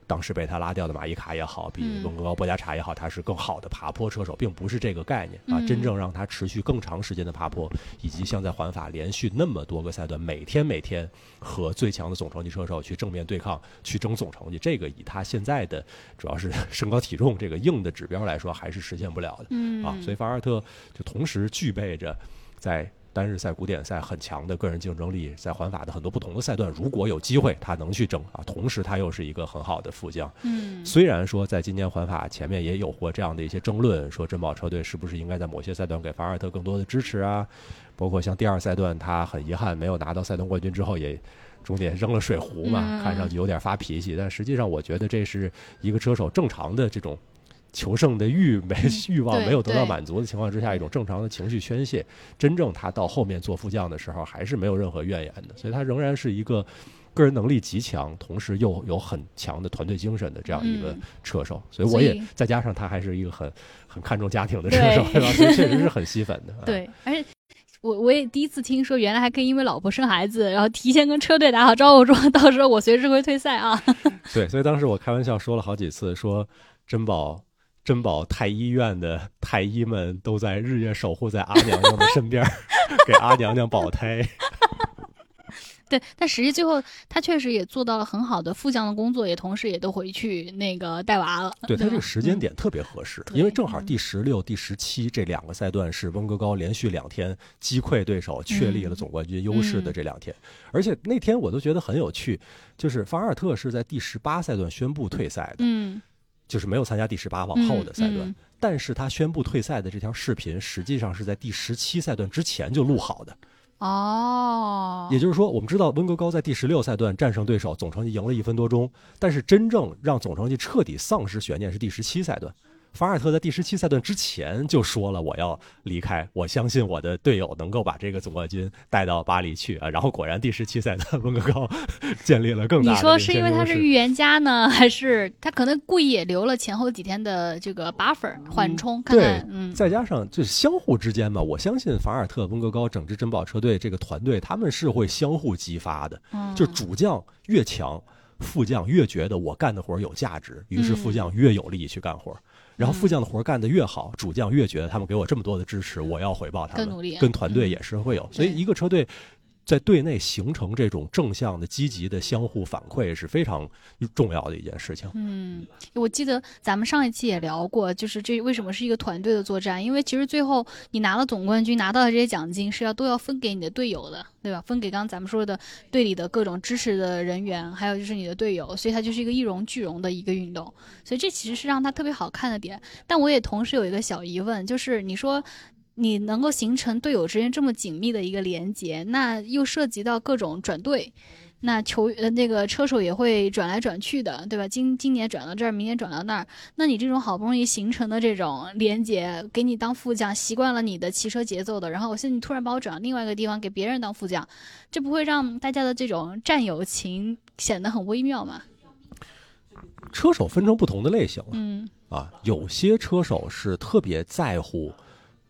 当时被他拉掉的马伊卡也好，比嗯温格高波加查也好，他是更好的爬坡车手，并不是这个概念啊。嗯真正让他持续更长时间的爬坡，以及像在环法连续那么多个赛段，每天每天和最强的总成绩车手去正面对抗，去争总成绩，这个以他现在的主要是 身高体重这个硬的指标来说，还是实现不了的。嗯啊，所以法尔特就同时具备着在单日赛、古典赛很强的个人竞争力，在环法的很多不同的赛段，如果有机会他能去争啊，同时他又是一个很好的副将。嗯，虽然说在今年环法前面也有过这样的一些争论，说珍宝车队是不是应该在某些赛段给法尔特更多的支持啊？包括像第二赛段，他很遗憾没有拿到赛段冠军之后，也终点扔了水壶嘛，嗯看上去有点发脾气。但实际上，我觉得这是一个车手正常的这种求胜的欲没 欲望没有得到满足的情况之下，一种正常的情绪宣泄。真正他到后面做副将的时候，还是没有任何怨言的，所以他仍然是一个。个人能力极强，同时又有很强的团队精神的这样一个嗯车手，所以我也再加上他还是一个很很看重家庭的车手，对吧？所以确实是很吸粉的。啊，对，而且。我我也第一次听说，原来还可以因为老婆生孩子，然后提前跟车队打好招呼，说到时候我随时会退赛啊。对，所以当时我开玩笑说了好几次，说珍宝珍宝太医院的太医们都在日夜守护在阿娘娘的身边，给阿娘娘保胎。对，但实际最后他确实也做到了很好的副将的工作，也同时也都回去那个带娃了。对他这个时间嗯点特别合适，对因为正好嗯第十六、第十七这两个赛段是温格高连续两天击溃对手，确立了总冠军优势的这两天。而且那天我都觉得很有趣，就是法尔特是在第十八赛段宣布退赛的，嗯，就是没有参加第十八往后的赛段。嗯嗯但是他宣布退赛的这条视频，实际上是在第十七赛段之前就录好的。哦，也就是说，我们知道温格高在第十六赛段战胜对手，总成绩赢了一分多钟。但是真正让总成绩彻底丧失悬念是第十七赛段。法尔特在第十七赛段之前就说了我要离开，我相信我的队友能够把这个总冠军带到巴黎去啊。然后果然第十七赛段温格高 建立了更大的你说是因为他是预言家呢，还是他可能故意也留了前后几天的这个 buffer 缓冲？看对看，嗯，再加上就是相互之间嘛，我相信法尔特、温格高整支珍宝车队这个团队，他们是会相互激发的。嗯就主将越强，副将越觉得我干的活儿有价值，于是副将越有力去干活儿。然后副将的活儿干得越好，主将越觉得他们给我这么多的支持，我要回报他们。更努力跟团队也是会有，所以一个车队在队内形成这种正向的、积极的相互反馈是非常重要的一件事情。嗯，我记得咱们上一期也聊过，就是这为什么是一个团队的作战？因为其实最后你拿了总冠军，拿到的这些奖金是要都要分给你的队友的，对吧？分给刚刚咱们说的队里的各种支持的人员，还有就是你的队友，所以它就是一个一荣俱荣的一个运动。所以这其实是让它特别好看的点。但我也同时有一个小疑问，就是你说。你能够形成队友之间这么紧密的一个连接，那又涉及到各种转队，那球呃那个车手也会转来转去的，对吧？今今年转到这儿，明年转到那儿，那你这种好不容易形成的这种连接，给你当副将，习惯了你的骑车节奏的，然后我现在你突然把我转到另外一个地方，给别人当副将，这不会让大家的这种战友情显得很微妙吗？车手分成不同的类型了嗯啊，有些车手是特别在乎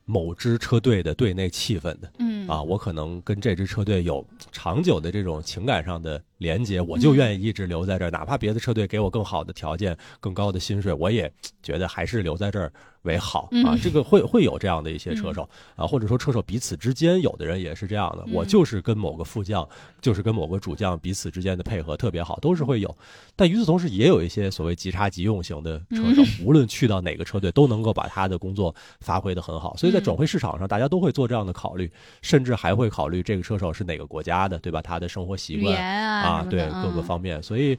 某支车队的队内气氛的。嗯啊，我可能跟这支车队有长久的这种情感上的连接，我就嗯愿意一直留在这儿，哪怕别的车队给我更好的条件、更高的薪水，我也觉得还是留在这儿为好啊。嗯这个会会有这样的一些车手啊，或者说车手彼此之间，有的人也是这样的，我嗯就是跟某个副将，就是跟某个主将彼此之间的配合特别好，都是会有。但与此同时，也有一些所谓即插即用型的车手，无论去到哪个车队，都能够把他的工作发挥得很好。所以在嗯转会市场上，大家都会做这样的考虑，甚至还会考虑这个车手是哪个国家的，对吧？他的生活习惯啊啊，对各个方面。所以，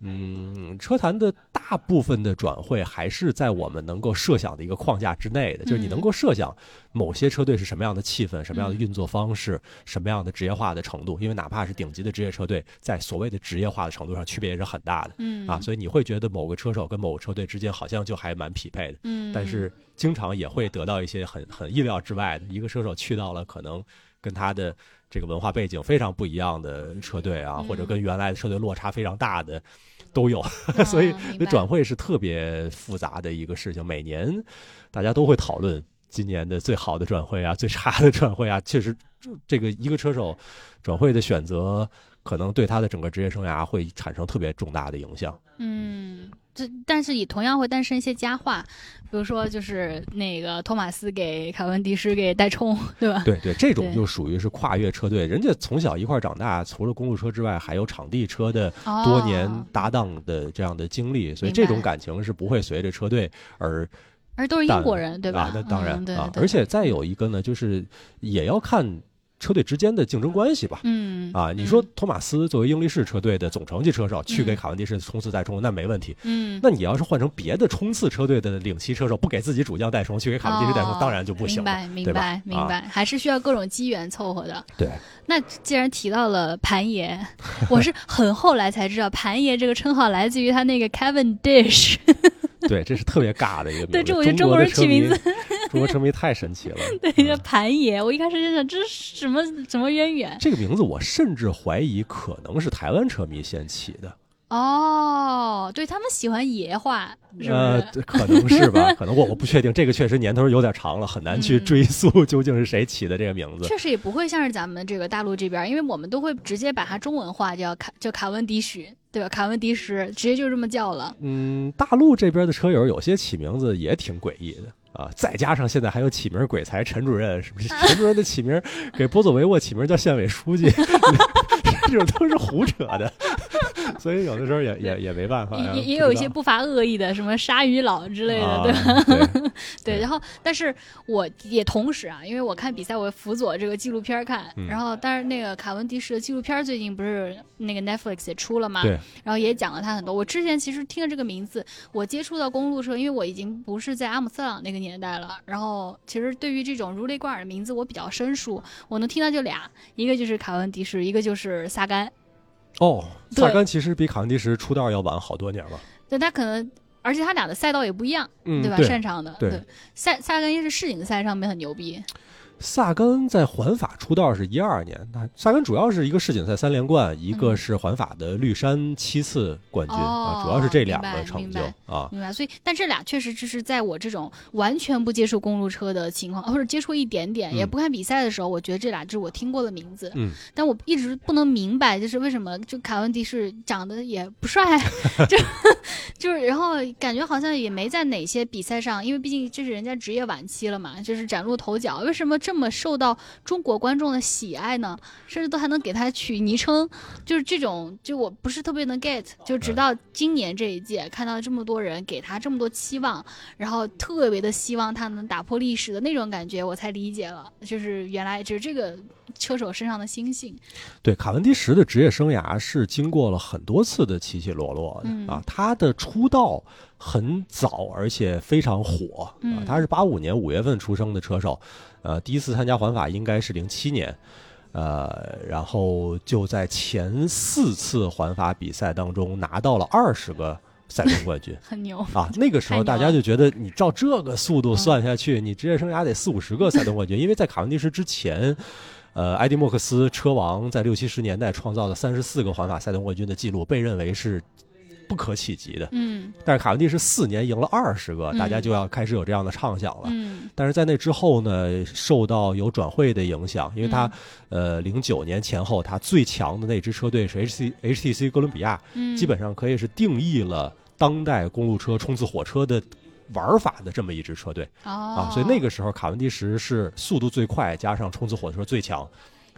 嗯，车坛的大部分的转会还是在我们能够设想的一个框架之内的，就是你能嗯。够设想某些车队是什么样的气氛、什么样的运作方式、什么样的职业化的程度，因为哪怕是顶级的职业车队，在所谓的职业化的程度上区别也是很大的。嗯。啊，所以你会觉得某个车手跟某个车队之间好像就还蛮匹配的，嗯，但是经常也会得到一些很很意料之外的，一个车手去到了可能跟他的这个文化背景非常不一样的车队啊，或者嗯跟原来的车队落差非常大的都有，所以啊明白这转会是特别复杂的一个事情，每年大家都会讨论。今年的最好的转会啊，最差的转会啊，确实，这这个一个车手转会的选择，可能对他的整个职业生涯会产生特别重大的影响。嗯，这但是也同样会诞生一些佳话，比如说就是那个托马斯给凯文迪什给代冲，对吧？对对，这种就属于是跨越车队，人家从小一块儿长大，除了公路车之外，还有场地车的哦多年搭档的这样的经历，所以这种感情是不会随着车队而而都是英国人，对吧？啊，那当然嗯对啊，对而且再有一个呢，就是也要看车队之间的竞争关系吧。嗯啊，你说托马斯作为英力士车队的总成绩车手去给卡文迪什冲刺带冲，那没问题。嗯，那你要是换成别的冲刺车队的领骑车手，不给自己主将带冲，去给卡文迪什带冲，哦当然就不行了，明白，明白，明啊白，还是需要各种机缘凑合的。对，那既然提到了盘爷，我是很后来才知道，盘爷这个称号来自于他那个 Kevin Dish。对，这是特别尬的一个名字。对这我觉得中国人起名字，中国车迷太神奇了。对，叫盘爷。我一开始就想，这是什么什么渊源？这个名字我甚至怀疑可能是台湾车迷先起的，哦，对他们喜欢爷话，是不呃？，可能是吧？可能我我不确定，这个确实年头有点长了，很难去嗯追溯究竟是谁起的这个名字。确实也不会像是咱们这个大陆这边，因为我们都会直接把它中文化，叫卡叫卡文迪许，对吧？卡文迪什直接就这么叫了。嗯，大陆这边的车友有些起名字也挺诡异的啊，再加上现在还有起名鬼才陈主任，是不是？陈主任的起名给波佐维沃起名叫县委书记，这种都是胡扯的，所以有的时候也也也没办法。也也有一些不乏恶意的，什么鲨鱼佬之类的，啊对吧？对对，然后但是我也同时啊，因为我看比赛，我辅佐这个纪录片看，嗯然后但是那个卡文迪什的纪录片最近不是那个 Netflix 也出了吗？对，然后也讲了他很多。我之前其实听了这个名字，我接触到公路车，因为我已经不是在阿姆斯特朗那个年代了。然后其实对于这种如雷贯耳的名字，我比较生疏，我能听到就俩，一个就是卡文迪什，一个就是萨甘。哦，对。萨甘其实比卡文迪什出道要晚好多年了，对他可能，而且他俩的赛道也不一样，嗯，对吧？擅长的，对。萨萨甘一是世锦赛上面很牛逼，萨根在环法出道是一二年，那萨根主要是一个世锦赛三连冠，一个嗯是环法的绿山七次冠军、哦啊，主要是这两个成就啊。明白？所以，但这俩确实就是在我这种完全不接触公路车的情况，或者接触一点点，也嗯不看比赛的时候，我觉得这俩就是我听过的名字。嗯，但我一直不能明白，就是为什么就卡文迪是长得也不帅，就就是，然后感觉好像也没在哪些比赛上，因为毕竟这是人家职业晚期了嘛，就是崭露头角。为什么这么受到中国观众的喜爱呢？甚至都还能给他取昵称，就是这种，就我不是特别能 get。就直到今年这一届，看到这么多人给他这么多期望，然后特别的希望他能打破历史的那种感觉，我才理解了，就是原来就是这个车手身上的星星。对，卡文迪什的职业生涯是经过了很多次的起起落落的、嗯啊。他的出道很早，而且非常火啊嗯。他是八五年五月份出生的车手，呃，第一次参加环法应该是零七年。呃，然后就在前四次环法比赛当中拿到了二十个赛段冠军 很牛。啊！那个时候大家就觉得，你照这个速度算下去，你职业生涯得四五十个赛段冠军，因为在卡文迪什之前，呃，埃迪莫克斯车王在六七十年代创造的三十四个环法赛段冠军的记录，被认为是不可企及的。嗯但是卡文迪是四年赢了二十个，嗯大家就要开始有这样的畅想了。嗯但是在那之后呢，受到有转会的影响，因为他、呃零九年前后，他最强的那支车队是 HC HTC 哥伦比亚，嗯，基本上可以是定义了当代公路车冲刺火车的玩法的这么一支车队。哦啊，所以那个时候卡文迪什是速度最快，加上冲刺火车最强，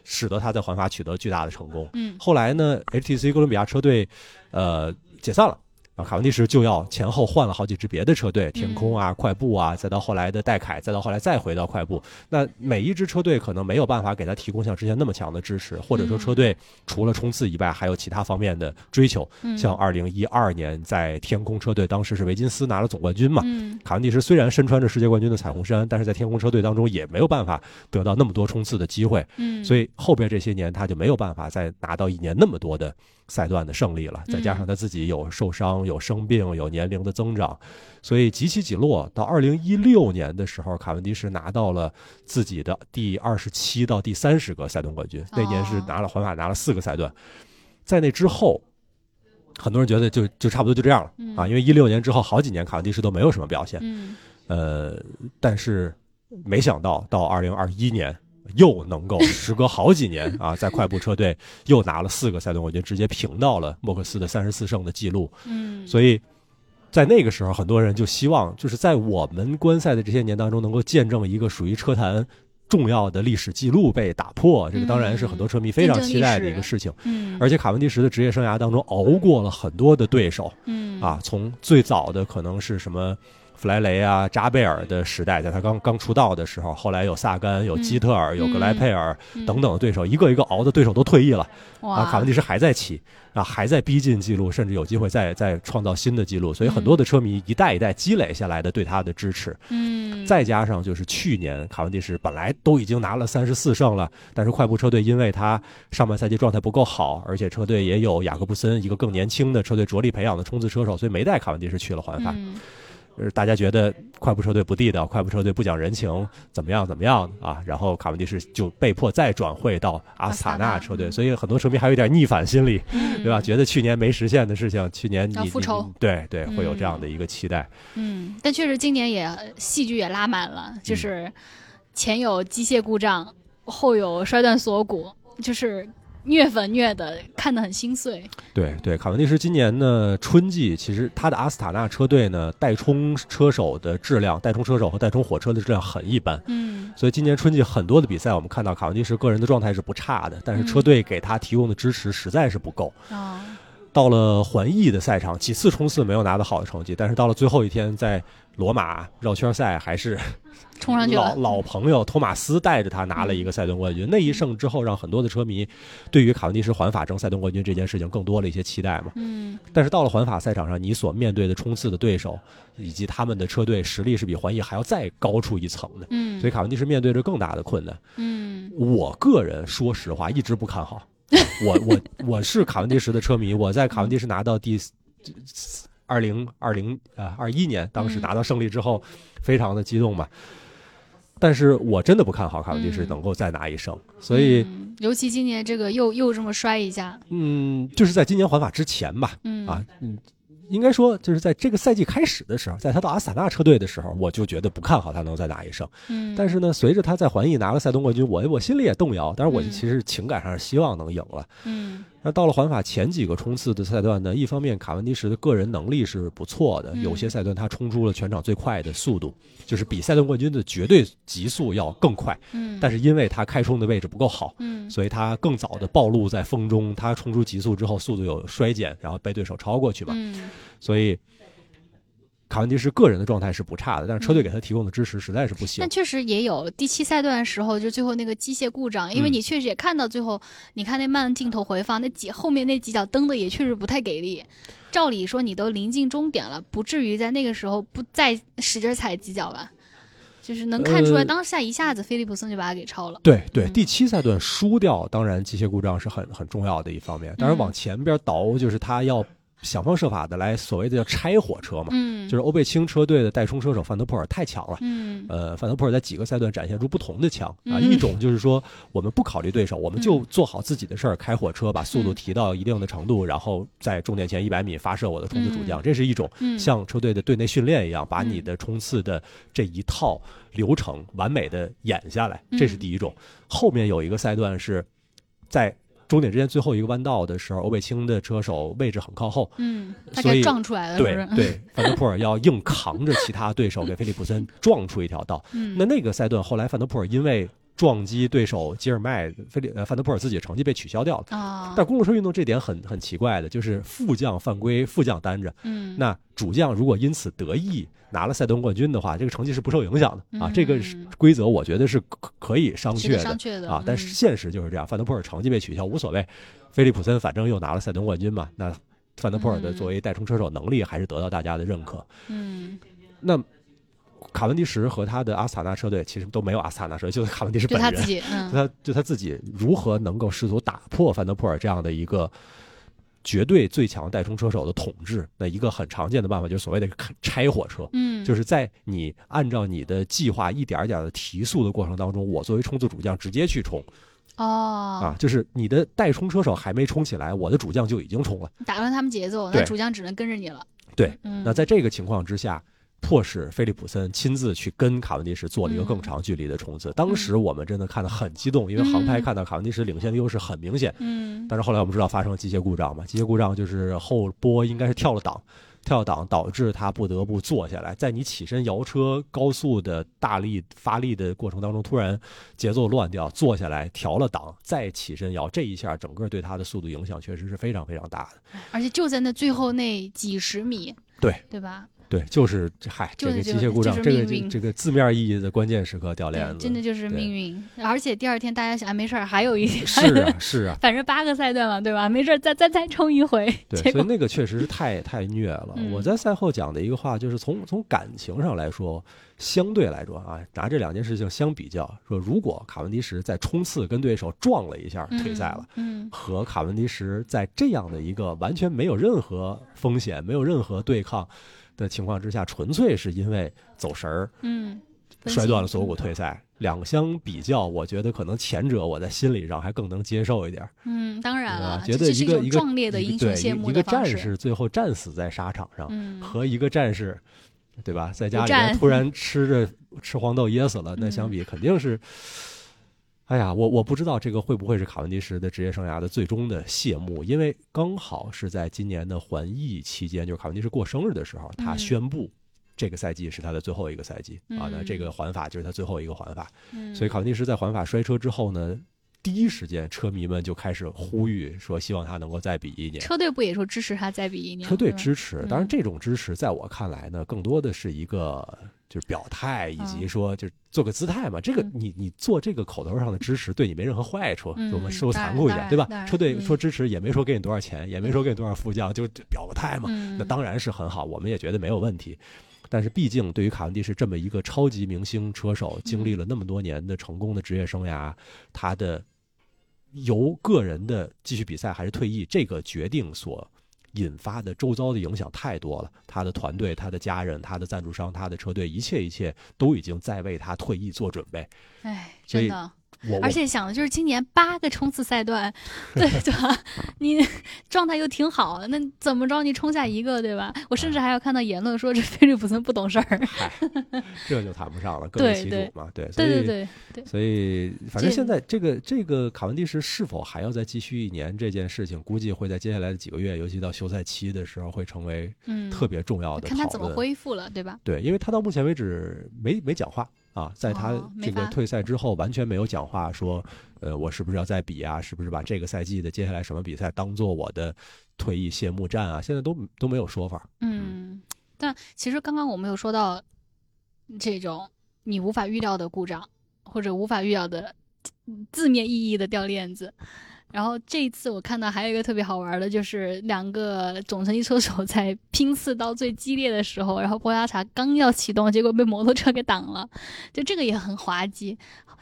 使得他在环法取得巨大的成功。嗯后来呢，HTC 哥伦比亚车队呃解散了。啊，卡文迪什就要前后换了好几支别的车队，天空啊、快步啊，再到后来的戴凯，再到后来再回到快步。那每一支车队可能没有办法给他提供像之前那么强的支持，或者说车队除了冲刺以外，还有其他方面的追求。嗯像二零一二年在天空车队，当时是维金斯拿了总冠军嘛，嗯卡文迪什虽然身穿着世界冠军的彩虹衫，但是在天空车队当中也没有办法得到那么多冲刺的机会，嗯，所以后边这些年他就没有办法再拿到一年那么多的赛段的胜利了。嗯再加上他自己有受伤、有生病、有年龄的增长，所以几起几落。到二零一六年的时候，卡文迪什拿到了自己的第二十七到第三十个赛段冠军，那年是哦拿了环法拿了四个赛段。在那之后，很多人觉得就就差不多就这样了嗯啊，因为一六年之后好几年卡文迪什都没有什么表现。嗯呃，但是没想到到二零二一年又能够时隔好几年啊，在快步车队又拿了四个赛段冠军，直接平到了莫克斯的三十四胜的记录。嗯，所以在那个时候，很多人就希望就是在我们观赛的这些年当中，能够见证一个属于车坛。重要的历史记录被打破，这个当然是很多车迷非常期待的一个事情。嗯，而且卡文迪什的职业生涯当中，熬过了很多的对手，嗯啊，从最早的可能是什么弗莱雷啊、扎贝尔的时代，在他刚刚出道的时候，后来有萨甘、有基特尔、有格莱佩尔等等的对手，一个一个熬的对手都退役了，啊，卡文迪什还在骑，啊，还在逼近记录，甚至有机会再再创造新的记录，所以很多的车迷一代一代积累下来的对他的支持，嗯，再加上就是去年卡文迪什本来都已经拿了三十四胜了，但是快步车队因为他上半赛季状态不够好，而且车队也有雅各布森一个更年轻的车队着力培养的冲刺车手，所以没带卡文迪什去了环法。呃，大家觉得快步车队不地道，快步车队不讲人情，怎么样怎么样啊？然后卡文迪是就被迫再转会到阿斯塔纳车队，所以很多球迷还有点逆反心理，对吧？觉得去年没实现的事情，去年你复仇，对对，会有这样的一个期待。嗯，但确实今年也戏剧也拉满了，就是前有机械故障，后有摔断锁骨，就是。虐粉虐的看得很心碎。对对，卡文迪什今年呢春季，其实他的阿斯塔纳车队呢代冲车手的质量，代冲车手和代冲火车的质量很一般。嗯，所以今年春季很多的比赛，我们看到卡文迪什个人的状态是不差的，但是车队给他提供的支持实在是不够。啊，到了环意的赛场，几次冲刺没有拿到好的成绩，但是到了最后一天，在罗马绕圈赛还是。冲上去老老朋友托马斯带着他拿了一个赛段冠军，那一胜之后，让很多的车迷对于卡文迪什环法争赛段冠军这件事情更多了一些期待嘛。嗯。但是到了环法赛场上，你所面对的冲刺的对手以及他们的车队实力是比环意还要再高出一层的。嗯。所以卡文迪什面对着更大的困难。嗯。我个人说实话一直不看好。我我我是卡文迪什的车迷，我在卡文迪什拿到第二零二零啊二一年当时拿到胜利之后，非常的激动嘛。但是我真的不看好卡文迪是能够再拿一胜，所以尤其今年这个又又这么摔一下，嗯，就是在今年环法之前吧，嗯啊，嗯。应该说，就是在这个赛季开始的时候，在他到阿萨纳车队的时候，我就觉得不看好他能再拿一胜。嗯，但是呢，随着他在环意拿了赛东冠军，我我心里也动摇。但是我其实情感上是希望能赢了。嗯，那到了环法前几个冲刺的赛段呢，一方面卡文迪什的个人能力是不错的，有些赛段他冲出了全场最快的速度，就是比赛段冠军的绝对极速要更快。嗯，但是因为他开冲的位置不够好，嗯，所以他更早的暴露在风中，他冲出极速之后速度有衰减，然后被对手超过去嘛。嗯，所以。卡文迪是个人的状态是不差的，但是车队给他提供的支持实在是不行。但确实也有第七赛段的时候，就最后那个机械故障，因为你确实也看到最后，你看那慢镜头回放，那几后面那几脚蹬的也确实不太给力。照理说你都临近终点了，不至于在那个时候不再使劲踩几脚吧？就是能看出来当下一下子菲利普森就把他给超了。对对，第七赛段输掉，当然机械故障是很很重要的一方面，当然往前边倒就是他要。想方设法的来所谓的叫拆火车嘛，嗯，就是欧贝青车队的代冲车手范德普尔太强了，嗯，呃，范德普尔在几个赛段展现出不同的强啊，一种就是说我们不考虑对手，我们就做好自己的事儿，开火车把速度提到一定的程度，然后在终点前一百米发射我的冲刺主将，这是一种像车队的队内训练一样，把你的冲刺的这一套流程完美的演下来，这是第一种。后面有一个赛段是在。终点之间最后一个弯道的时候，欧贝青的车手位置很靠后，嗯，所以撞出来了，对对，范德普尔要硬扛着其他对手给菲利普森撞出一条道。嗯，那那个赛段后来范德普尔因为撞击对手吉尔麦，菲利呃范德普尔自己的成绩被取消掉了啊。但公路车运动这点很很奇怪的，就是副将犯规，副将担着，嗯，那主将如果因此得意。拿了赛段冠军的话，这个成绩是不受影响的啊。这个规则我觉得是可可以商榷的啊。但是现实就是这样，范德普尔成绩被取消无所谓，菲利普森反正又拿了赛段冠军嘛。那范德普尔的作为代冲车手能力还是得到大家的认可。嗯，那卡文迪什和他的阿斯塔纳车队其实都没有阿斯塔纳车队，就是卡文迪什本人，就他自己，他就他自己如何能够试图打破范德普尔这样的一个。绝对最强代冲车手的统治，那一个很常见的办法就是所谓的拆火车，嗯，就是在你按照你的计划一点点的提速的过程当中，我作为冲刺主将直接去冲，哦，啊，就是你的代冲车手还没冲起来，我的主将就已经冲了，打乱他们节奏，那主将只能跟着你了。对，那在这个情况之下。迫使菲利普森亲自去跟卡文迪什做了一个更长距离的冲刺。当时我们真的看得很激动，因为航拍看到卡文迪什领先的优势很明显。嗯。但是后来我们知道发生了机械故障嘛？机械故障就是后波应该是跳了档，跳档导致他不得不坐下来。在你起身摇车高速的大力发力的过程当中，突然节奏乱掉，坐下来调了档，再起身摇，这一下整个对他的速度影响确实是非常非常大的。而且就在那最后那几十米，对对吧？对，就是嗨，这个机械故障，这个这这个字面意义的关键时刻掉链子，真的就是命运。而且第二天大家想，没事儿，还有一是啊是啊，反正八个赛段嘛，对吧？没事儿，再再再冲一回。对，所以那个确实是太太虐了。我在赛后讲的一个话，就是从从感情上来说，相对来说啊，拿这两件事情相比较，说如果卡文迪什在冲刺跟对手撞了一下退赛了，嗯，和卡文迪什在这样的一个完全没有任何风险、没有任何对抗。的情况之下，纯粹是因为走神儿，嗯，摔断了锁骨退赛。两相比较，我觉得可能前者我在心理上还更能接受一点。嗯，当然了，觉得一个一个壮烈的英雄谢幕一个战士最后战死在沙场上，和一个战士，对吧，在家里突然吃着吃黄豆噎死了，那相比肯定是。哎呀，我我不知道这个会不会是卡文迪什的职业生涯的最终的谢幕，因为刚好是在今年的环艺期间，就是卡文迪什过生日的时候，他宣布这个赛季是他的最后一个赛季啊，那这个环法就是他最后一个环法，所以卡文迪什在环法摔车之后呢。第一时间，车迷们就开始呼吁说，希望他能够再比一年。车队不也说支持他再比一年？车队支持，当然这种支持在我看来呢，更多的是一个就是表态，以及说就是做个姿态嘛。这个你你做这个口头上的支持，对你没任何坏处。我们说残酷一点，对吧？车队说支持，也没说给你多少钱，也没说给你多少副将，就表个态嘛。那当然是很好，我们也觉得没有问题。但是毕竟，对于卡文迪是这么一个超级明星车手，经历了那么多年的成功的职业生涯，他的。由个人的继续比赛还是退役这个决定所引发的周遭的影响太多了，他的团队、他的家人、他的赞助商、他的车队，一切一切都已经在为他退役做准备。哎，真的。而且想的就是今年八个冲刺赛段，对 对吧？你状态又挺好，那怎么着你冲下一个，对吧？我甚至还要看到言论说这菲利普森不懂事儿，这就谈不上了，各 为其主嘛，对，对对对，所以反正现在这个这个卡文迪什是否还要再继续一年这件事情，估计会在接下来的几个月，尤其到休赛期的时候，会成为特别重要的。看他怎么恢复了，对吧？对，因为他到目前为止没没讲话。啊，在他这个退赛之后，完全没有讲话说，呃，我是不是要再比啊？是不是把这个赛季的接下来什么比赛当做我的退役谢幕战啊？现在都都没有说法。嗯，但其实刚刚我们有说到这种你无法预料的故障，或者无法预料的字面意义的掉链子。然后这一次我看到还有一个特别好玩的，就是两个总成绩车手在拼刺刀最激烈的时候，然后波加查刚要启动，结果被摩托车给挡了，就这个也很滑稽。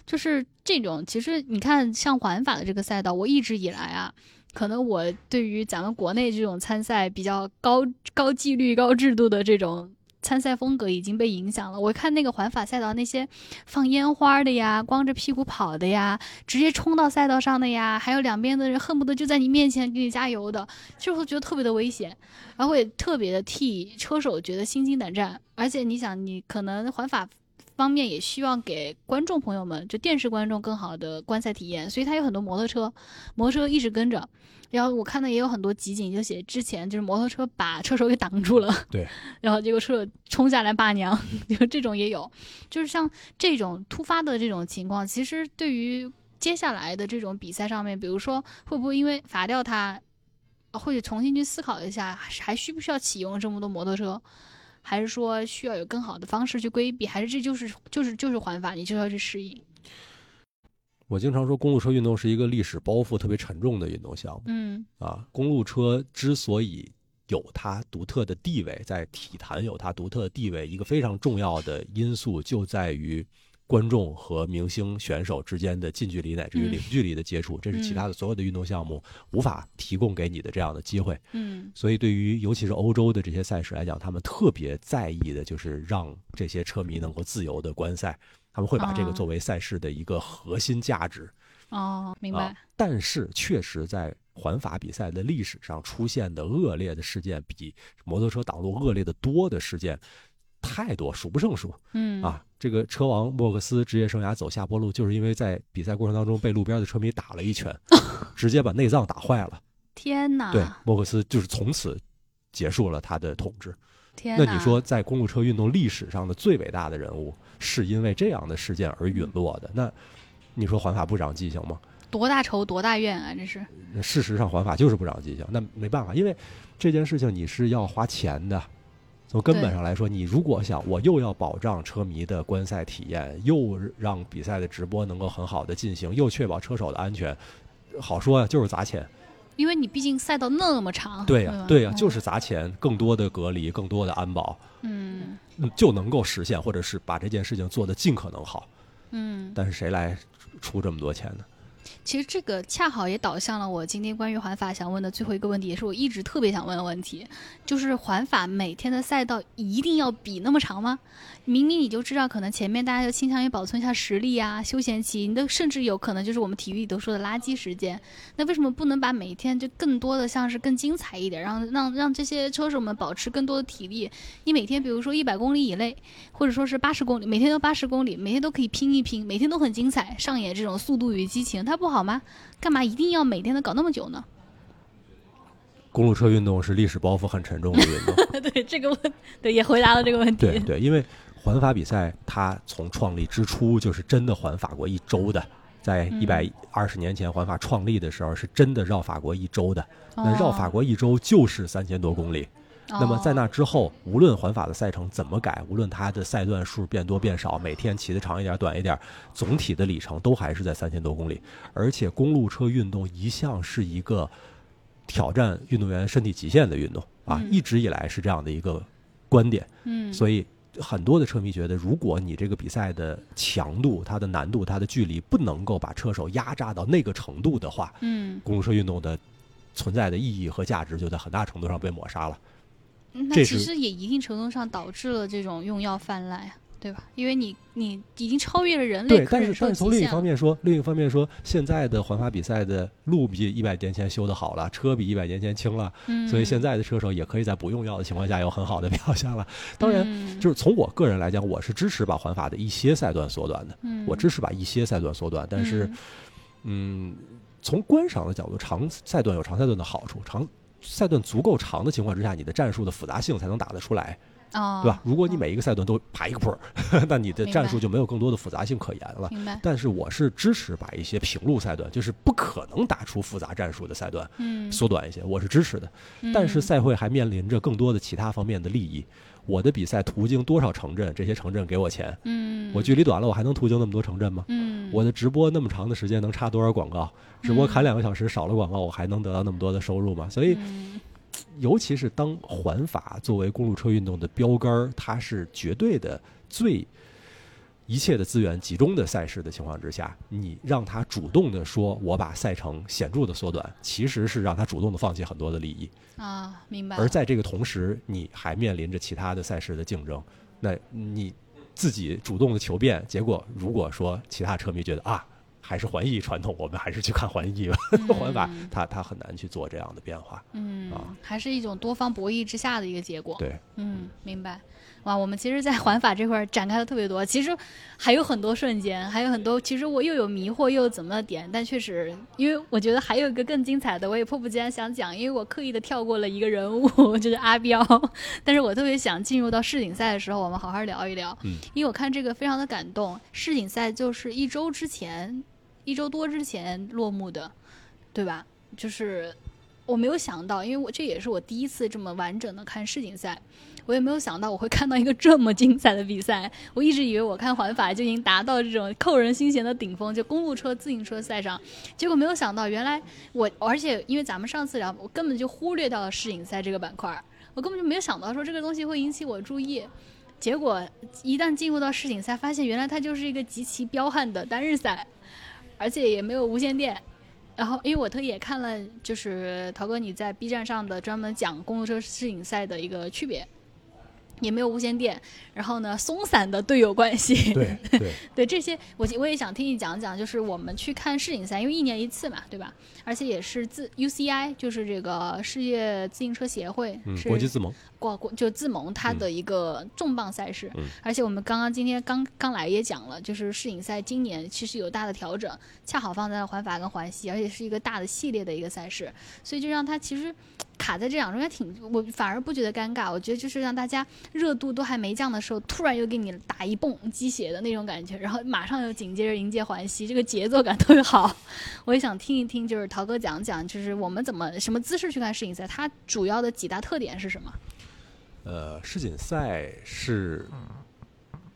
就是这种，其实你看像环法的这个赛道，我一直以来啊，可能我对于咱们国内这种参赛比较高高纪律、高制度的这种。参赛风格已经被影响了。我看那个环法赛道，那些放烟花的呀，光着屁股跑的呀，直接冲到赛道上的呀，还有两边的人恨不得就在你面前给你加油的，就会觉得特别的危险，然后也特别的替车手觉得心惊胆战。而且你想，你可能环法方面也希望给观众朋友们，就电视观众更好的观赛体验，所以他有很多摩托车，摩托车一直跟着。然后我看到也有很多集锦，就写之前就是摩托车把车手给挡住了，对，然后结果车手冲下来骂娘，就这种也有，就是像这种突发的这种情况，其实对于接下来的这种比赛上面，比如说会不会因为罚掉他，或者重新去思考一下，还需不需要启用这么多摩托车，还是说需要有更好的方式去规避，还是这就是就是就是环法，你就要去适应。我经常说，公路车运动是一个历史包袱特别沉重的运动项目。嗯，啊，公路车之所以有它独特的地位，在体坛有它独特的地位，一个非常重要的因素就在于观众和明星选手之间的近距离乃至于零距离的接触，这是其他的所有的运动项目无法提供给你的这样的机会。嗯，所以对于尤其是欧洲的这些赛事来讲，他们特别在意的就是让这些车迷能够自由的观赛。他们会把这个作为赛事的一个核心价值。哦，明白。但是，确实在环法比赛的历史上出现的恶劣的事件，比摩托车挡路恶劣的多的事件太多，数不胜数。嗯啊，这个车王莫克斯职业生涯走下坡路，就是因为在比赛过程当中被路边的车迷打了一拳，直接把内脏打坏了。天哪！对，莫克斯就是从此结束了他的统治。天那你说，在公路车运动历史上的最伟大的人物？是因为这样的事件而陨落的。那你说环法不长记性吗？多大仇多大怨啊！这是。事实上，环法就是不长记性。那没办法，因为这件事情你是要花钱的，从根本上来说，你如果想我又要保障车迷的观赛体验，又让比赛的直播能够很好的进行，又确保车手的安全，好说呀，就是砸钱。因为你毕竟赛道那么长，对呀、吧对呀、嗯就是砸钱，更多的隔离，更多的安保，嗯嗯就能够实现，或者是把这件事情做得尽可能好。嗯。但是谁来出这么多钱呢？其实这个恰好也导向了我今天关于环法想问的最后一个问题，也是我一直特别想问的问题，就是环法每天的赛道一定要比那么长吗？明明你就知道，可能前面大家就倾向于保存一下实力啊，休闲期，你都甚至有可能就是我们体育里都说的垃圾时间。那为什么不能把每一天就更多的像是更精彩一点，让让让这些车手们保持更多的体力？你每天比如说一百公里以内，或者说是八十公里，每天都八十公里，每天都可以拼一拼，每天都很精彩，上演这种速度与激情，它不好吗？干嘛一定要每天都搞那么久呢？公路车运动是历史包袱很沉重的运动。对这个问，对也回答了这个问题。对对，因为环法比赛它从创立之初就是真的环法国一周的，在嗯一百二十年前环法创立的时候是真的绕法国一周的。哦，那绕法国一周就是三千多公里。那么在那之后，无论环法的赛程怎么改，无论它的赛段数变多变少，每天骑的长一点、短一点，总体的里程都还是在三千多公里。而且公路车运动一向是一个挑战运动员身体极限的运动啊，嗯一直以来是这样的一个观点。嗯，所以很多的车迷觉得，如果你这个比赛的强度、它的难度、它的距离不能够把车手压榨到那个程度的话，嗯，公路车运动的存在的意义和价值就在很大程度上被抹杀了。那其实也一定程度上导致了这种用药泛滥呀，对吧？因为你你已经超越了人类对，但是但是从另一方面说，另一方面说，现在的环法比赛的路比一百年前修的好了，车比一百年前轻了，嗯，所以现在的车手也可以在不用药的情况下有很好的表现了。当然，嗯就是从我个人来讲，我是支持把环法的一些赛段缩短的，嗯我支持把一些赛段缩短，但是。嗯嗯，从观赏的角度，长赛段有长赛段的好处，长赛段足够长的情况之下，你的战术的复杂性才能打得出来，哦，对吧？如果你哦每一个赛段都爬一个坡儿，那你的战术就没有更多的复杂性可言了。明白，但是我是支持把一些平路赛段，就是不可能打出复杂战术的赛段嗯，缩短一些，我是支持的。但是嗯赛会还面临着更多的其他方面的利益。我的比赛途经多少城镇，这些城镇给我钱，嗯，我距离短了，我还能途经那么多城镇吗？嗯，我的直播那么长的时间能插多少广告？直播砍嗯两个小时少了广告，我还能得到那么多的收入吗？所以，嗯尤其是当环法作为公路车运动的标杆儿，它是绝对的最一切的资源集中的赛事的情况之下，你让他主动的说我把赛程显著的缩短，其实是让他主动的放弃很多的利益。啊，明白，而在这个同时，你还面临着其他的赛事的竞争，那你自己主动的求变，结果如果说其他车迷觉得啊，还是环艺传统，我们还是去看环艺吧，环法嗯它它很难去做这样的变化。嗯啊，还是一种多方博弈之下的一个结果。对，嗯，明白。哇，我们其实，在环法这块儿展开的特别多，其实还有很多瞬间，还有很多，其实我又有迷惑，又有怎么的点，但确实，因为我觉得还有一个更精彩的，我也迫不及待想讲，因为我刻意的跳过了一个人物，就是阿彪，但是我特别想进入到世锦赛的时候，我们好好聊一聊，嗯因为我看这个非常的感动，世锦赛就是一周之前，一周多之前落幕的，对吧？就是我没有想到，因为我这也是我第一次这么完整的看世锦赛，我也没有想到我会看到一个这么精彩的比赛。我一直以为我看环法就已经达到这种扣人心弦的顶峰，就公路车、自行车赛上，结果没有想到，原来我而且因为咱们上次聊，我根本就忽略掉了世锦赛这个板块，我根本就没有想到说这个东西会引起我注意。结果一旦进入到世锦赛，发现原来它就是一个极其彪悍的单日赛，而且也没有无线电。然后，因为我特意也看了，就是陶哥你在 B 站上的专门讲公路车世锦赛的一个区别，也没有无线电。然后呢，松散的队友关系，对对，对 这些，我我也想听你讲讲，就是我们去看世锦赛，因为一年一次嘛，对吧？而且也是自 UCI，就是这个世界自行车协会，嗯，是国际自盟，国国就自盟它的一个重磅赛事，嗯而且我们刚刚今天刚刚来也讲了，就是世锦赛今年其实有大的调整，恰好放在了环法跟环西，而且是一个大的系列的一个赛事，所以就让它其实卡在这两中还挺，我反而不觉得尴尬，我觉得就是让大家热度都还没降的时候，突然又给你打一蹦鸡血的那种感觉，然后马上又紧接着迎接环西，这个节奏感特别好。我也想听一听，就是陶哥讲讲，就是我们怎么什么姿势去看世锦赛，它主要的几大特点是什么？呃，世锦赛是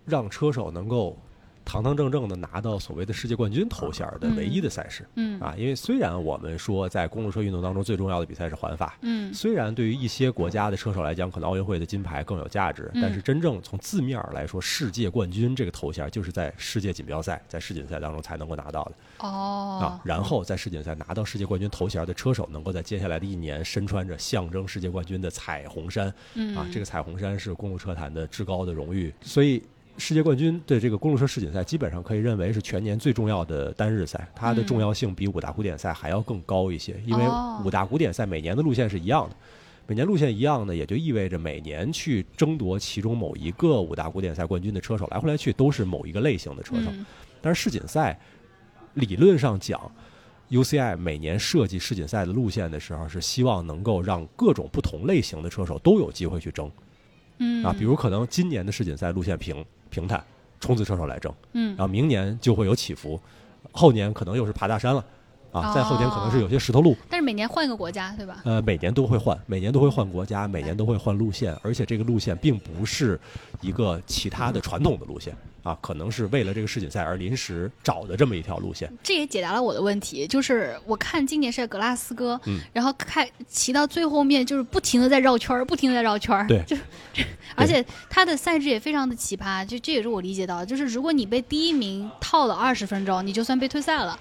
让车手能够堂堂正正的拿到所谓的世界冠军头衔的唯一的赛事。嗯啊，因为虽然我们说在公路车运动当中最重要的比赛是环法，嗯虽然对于一些国家的车手来讲，可能奥运会的金牌更有价值，嗯但是真正从字面儿来说，世界冠军这个头衔就是在世界锦标赛、在世锦赛当中才能够拿到的哦啊哦。然后在世锦赛拿到世界冠军头衔的车手，能够在接下来的一年身穿着象征世界冠军的彩虹衫嗯啊，这个彩虹衫是公路车坛的至高的荣誉，所以。世界冠军的这个公路车世锦赛，基本上可以认为是全年最重要的单日赛，它的嗯重要性比五大古典赛还要更高一些，因为哦五大古典赛每年的路线是一样的，每年路线一样呢，也就意味着每年去争夺其中某一个五大古典赛冠军的车手，来回来去都是某一个类型的车手。嗯但是世锦赛理论上讲，UCI 每年设计世锦赛的路线的时候，是希望能够让各种不同类型的车手都有机会去争嗯啊。比如可能今年的世锦赛路线平平坦，冲刺车手来争，嗯然后明年就会有起伏，后年可能又是爬大山了。啊，在后年可能是有些石头路，但是每年换一个国家，对吧？呃，每年都会换，每年都会换国家，每年都会换路线，而且这个路线并不是一个其他的传统的路线啊，可能是为了这个世锦赛而临时找的这么一条路线。这也解答了我的问题，就是我看今年是格拉斯哥，嗯然后开骑到最后面就是不停的在绕圈儿，不停的在绕圈儿，对就而且它的赛制也非常的奇葩，就这也是我理解到的，就是如果你被第一名套了二十分钟，你就算被退赛了。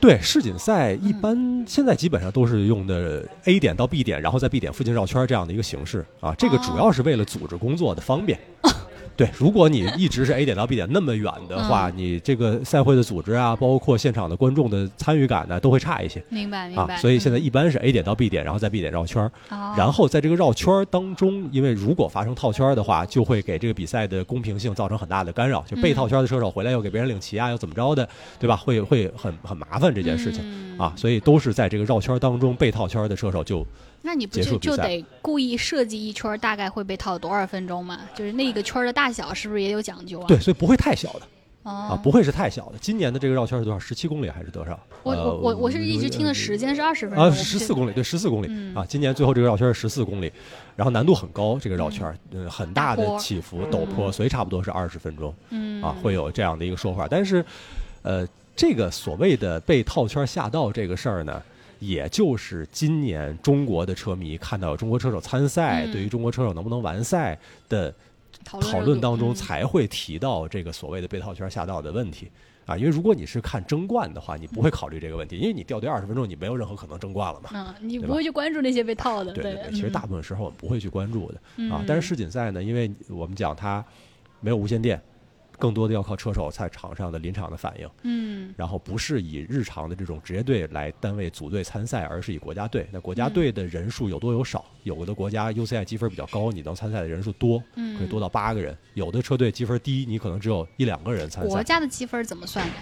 对，世锦赛一般现在基本上都是用的 A 点到 B 点，然后在 B 点附近绕圈这样的一个形式啊，这个主要是为了组织工作的方便。对，如果你一直是 A 点到 B 点那么远的话，你这个赛会的组织啊，包括现场的观众的参与感呢，都会差一些明白，明白。，啊所以现在嗯一般是 A 点到 B 点，然后在 B 点绕圈儿。哦然后在这个绕圈儿当中，因为如果发生套圈儿的话，就会给这个比赛的公平性造成很大的干扰。就被嗯套圈儿的车手回来又给别人领旗啊，又怎么着的，对吧？会会很很麻烦这件事情、嗯啊，所以都是在这个绕圈儿当中被套圈儿的车手就那你不就就得故意设计一圈大概会被套多少分钟吗？就是那个圈的大小是不是也有讲究啊？对，所以不会太小的哦啊，不会是太小的。今年的这个绕圈是多少？十七公里还是多少？我呃我我我是一直听的时间是二十分钟，啊，十四公里，对，十四公里、嗯啊。今年最后这个绕圈是十四公里，然后难度很高，这个绕圈儿，嗯，很大的起伏陡坡，所以差不多是二十分钟。嗯啊，会有这样的一个说法。但是，呃，这个所谓的被套圈吓到这个事儿呢，也就是今年中国的车迷看到中国车手参赛，嗯对于中国车手能不能完赛的讨论当中才会提到这个所谓的被套圈下道的问题。啊，因为如果你是看争冠的话，你不会考虑这个问题，因为你掉队二十分钟，你没有任何可能争冠了嘛。嗯，你不会去关注那些被套的，对对对，其实嗯大部分时候我们不会去关注的啊嗯。但是世锦赛呢，因为我们讲它没有无线电，更多的要靠车手在场上的临场的反应。嗯然后不是以日常的这种职业队来单位组队参赛，而是以国家队。那国家嗯队的人数有多有少？有的国家 UCI 积分比较高，你能参赛的人数多，嗯，可以多到八个人；有的车队积分低，你可能只有一两个人参赛国。家的积分怎么算的？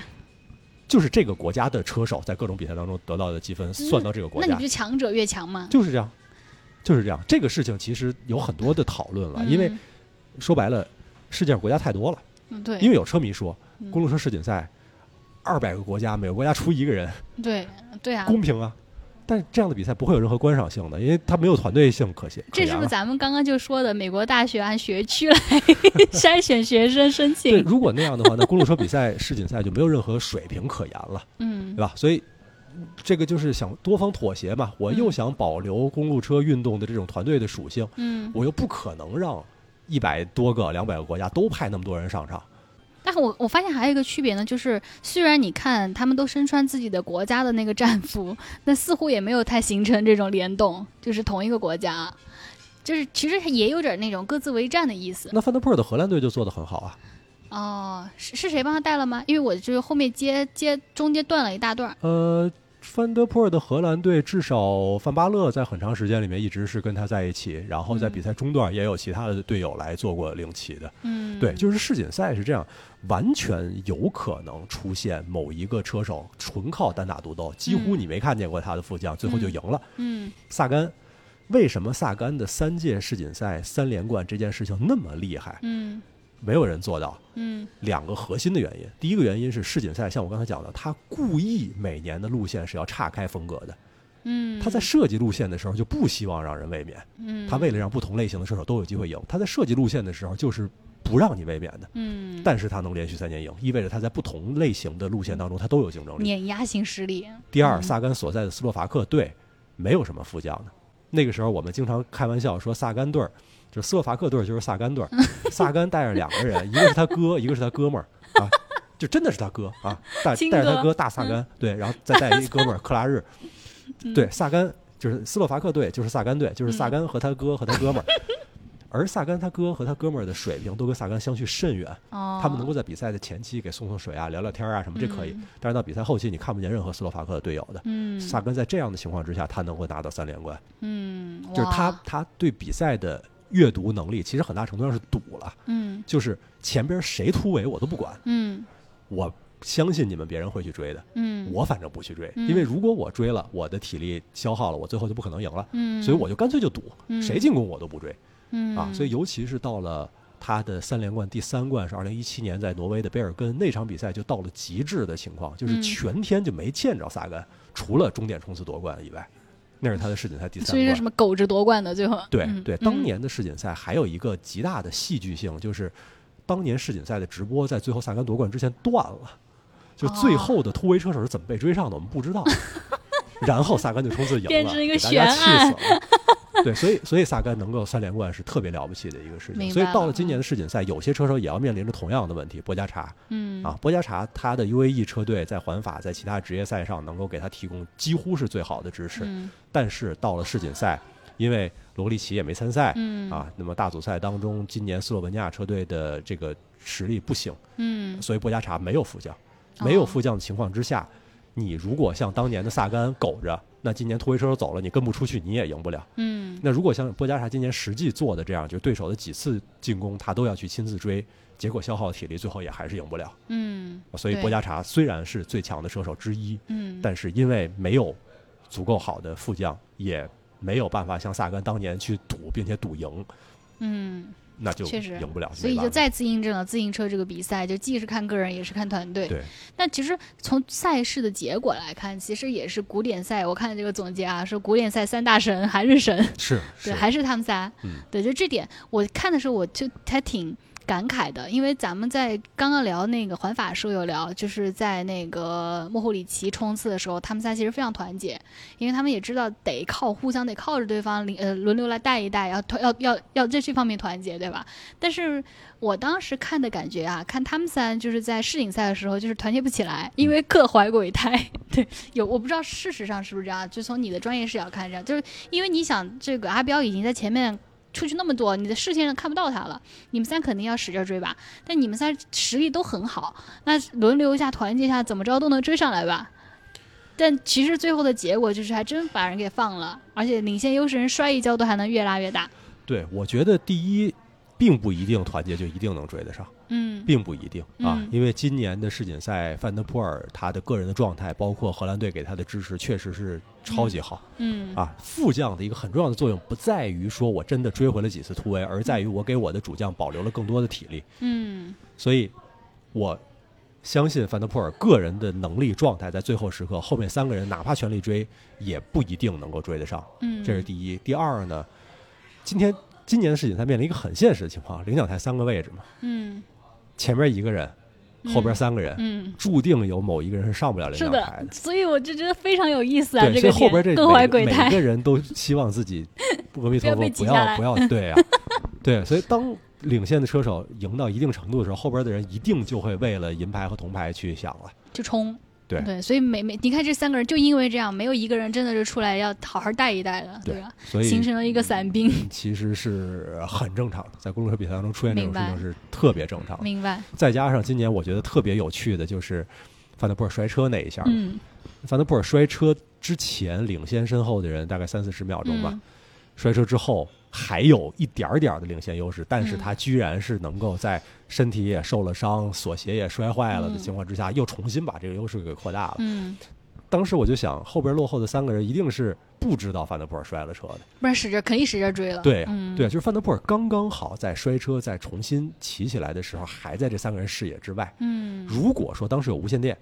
就是这个国家的车手在各种比赛当中得到的积分算到这个国家那你不，是强者越强吗？就是这样，就是这样。这个事情其实有很多的讨论了，因为嗯说白了，世界上国家太多了。嗯对，因为有车迷说，嗯公路车世锦赛，二百个国家，每个国家出一个人，对对啊，公平啊。但是这样的比赛不会有任何观赏性的，因为它没有团队性可写。可这是不是咱们刚刚就说的美国大学按学区来 筛选学生申请对，如果那样的话，那公路车比赛世锦赛就没有任何水平可言了，嗯对吧？所以这个就是想多方妥协嘛。我又嗯想保留公路车运动的这种团队的属性，嗯，我又不可能让一百多个、两百个国家都派那么多人上场。但是我我发现还有一个区别呢，就是虽然你看他们都身穿自己的国家的那个战服，那似乎也没有太形成这种联动，就是同一个国家，就是其实也有点那种各自为战的意思。那范德普尔的荷兰队就做得很好啊。哦，是是谁帮他带了吗？因为我就是后面接接中间断了一大段儿。呃，范德普尔的荷兰队至少范巴勒在很长时间里面一直是跟他在一起，然后在嗯比赛中段也有其他的队友来做过领骑的。嗯，对，就是世锦赛是这样，完全有可能出现某一个车手纯靠单打独斗，几乎嗯你没看见过他的副将，最后就赢了。嗯萨甘，为什么萨甘的三届世锦赛三连冠这件事情那么厉害？嗯没有人做到。嗯两个核心的原因，第一个原因是世锦赛，像我刚才讲的，他故意每年的路线是要岔开风格的，嗯，他在设计路线的时候就不希望让人卫冕，嗯，他为了让不同类型的射手都有机会赢，他在设计路线的时候就是不让你卫冕的。嗯，但是他能连续三年赢，意味着他在不同类型的路线当中他都有竞争力。碾压型实力。第二，嗯萨甘所在的斯洛伐克队没有什么副将的。那个时候我们经常开玩笑说萨甘队儿，就是斯洛伐克队就是萨甘队儿，萨甘带着两个人，一个是他哥，一个是他哥们儿啊，就真的是他哥啊，带带着他哥大萨甘，对，然后再带一哥们儿克拉日，嗯对，萨甘就是斯洛伐克队就是萨甘队，就是萨甘和他哥和他哥们儿。而萨甘他哥和他哥们儿的水平都跟萨甘相去甚远，哦，他们能够在比赛的前期给送送水啊、聊聊天啊什么，这可以嗯。但是到比赛后期，你看不见任何斯洛伐克的队友的。嗯萨甘在这样的情况之下，他能够拿到三连冠，嗯，就是他他对比赛的阅读能力，其实很大程度上是赌了，嗯。就是前边谁突围我都不管，嗯。我相信你们别人会去追的，嗯，我反正不去追，嗯。因为如果我追了，我的体力消耗了，我最后就不可能赢了，嗯，所以我就干脆就赌，嗯。谁进攻我都不追。嗯。啊，所以尤其是到了。他的三连冠第三冠是二零一七年在挪威的贝尔根那场比赛就到了极致的情况，就是嗯。全天就没见着萨根，除了终点冲刺夺冠以外，那是他的世锦赛第三冠。所以是什么狗着夺冠的最后对嗯对，当年的世锦赛还有一个极大的戏剧性，就是当年世锦赛的直播在最后萨甘夺冠之前断了，就最哦后的突围车手是怎么被追上的，我们不知道。然后萨甘就冲刺赢了，变成一个给大家气悬案死了。对，所以所以萨甘能够三连冠是特别了不起的一个事情。所以到了了今年的世锦赛，有些车手也要面临着同样的问题。博加查嗯啊，博加查他的 UAE 车队在环法在其他职业赛上能够给他提供几乎是最好的支持，嗯但是到了世锦赛，因为罗利奇也没参赛，嗯啊，那么大组赛当中，今年斯洛文尼亚车队的这个实力不行，嗯所以博加查没有副将，没有哦副将的情况之下，你如果像当年的萨甘苟着，那今年突围车手走了，你跟不出去，你也赢不了。嗯那如果像波加查今年实际做的这样，就是对手的几次进攻他都要去亲自追，结果消耗体力，最后也还是赢不了。嗯，所以波加查虽然是最强的车手之一，嗯，但是因为没有足够好的副将，也没有办法像萨甘当年去赌，并且赌赢，嗯，那就确实赢不了。所以就再次印证了自行车这个比赛，就既是看个人，也是看团队。对那其实从赛事的结果来看，其实也是古典赛。我看这个总结啊，说古典赛三大神还是神，是是对，还是他们仨。嗯对，就这点，我看的时候我就还挺感慨的，因为咱们在刚刚聊那个环法的时候有聊，就是在那个莫霍里奇冲刺的时候，他们仨其实非常团结，因为他们也知道得靠互相得靠着对方，呃轮流来带一带，要团要要要在这方面团结，对吧？但是我当时看的感觉啊，看他们仨就是在世锦赛的时候，就是团结不起来，因为各怀鬼胎。对，有我不知道事实上是不是这样，就从你的专业视角看这样，就是因为你想这个阿彪已经在前面。出去那么多，你的视线上看不到他了。你们三肯定要使劲追吧，但你们三实力都很好，那轮流一下、团结一下，怎么着都能追上来吧。但其实最后的结果就是还真把人给放了，而且领先优势人摔一跤都还能越拉越大。对，我觉得第一，并不一定团结就一定能追得上，嗯并不一定啊，嗯因为今年的世锦赛，范德普尔他的个人的状态，包括荷兰队给他的支持，确实是超级好。嗯啊，副将的一个很重要的作用不在于说我真的追回了几次突围，而在于我给我的主将保留了更多的体力。嗯所以，我相信范德普尔个人的能力状态，在最后时刻，后面三个人哪怕全力追，也不一定能够追得上。嗯，这是第一。第二呢，今天今年的世锦赛面临一个很现实的情况，领奖台三个位置嘛，嗯前面一个人，后边三个人，嗯。注定有某一个人是上不了领是奖台的，所以我就觉得非常有意思啊！这个所以后边这各怀每每鬼胎个，人都希望自己阿弥 陀佛不要不要对啊、对，所以当领先的车手赢到一定程度的时候，后边的人一定就会为了银牌和铜牌去想了。就冲。对对，所以每每你看这三个人，就因为这样，没有一个人真的是出来要好好带一带的，对吧？所以形成了一个散兵。其实是很正常的，在公路车比赛当中出现这种事情是特别正常的。明白？再加上今年我觉得特别有趣的就是范德普尔摔车那一下，嗯，范德普尔摔车之前领先身后的人大概三四十秒钟吧，嗯摔车之后还有一点儿点儿的领先优势，但是嗯他居然是能够在身体也受了伤、锁鞋也摔坏了的嗯情况之下，又重新把这个优势给扩大了。嗯，当时我就想，后边落后的三个人一定是不知道范德普尔摔了车的。不然使劲肯定使劲追了。对，嗯，对，就是范德普尔刚刚好在摔车再重新骑起来的时候，还在这三个人视野之外。嗯如果说当时有无线电，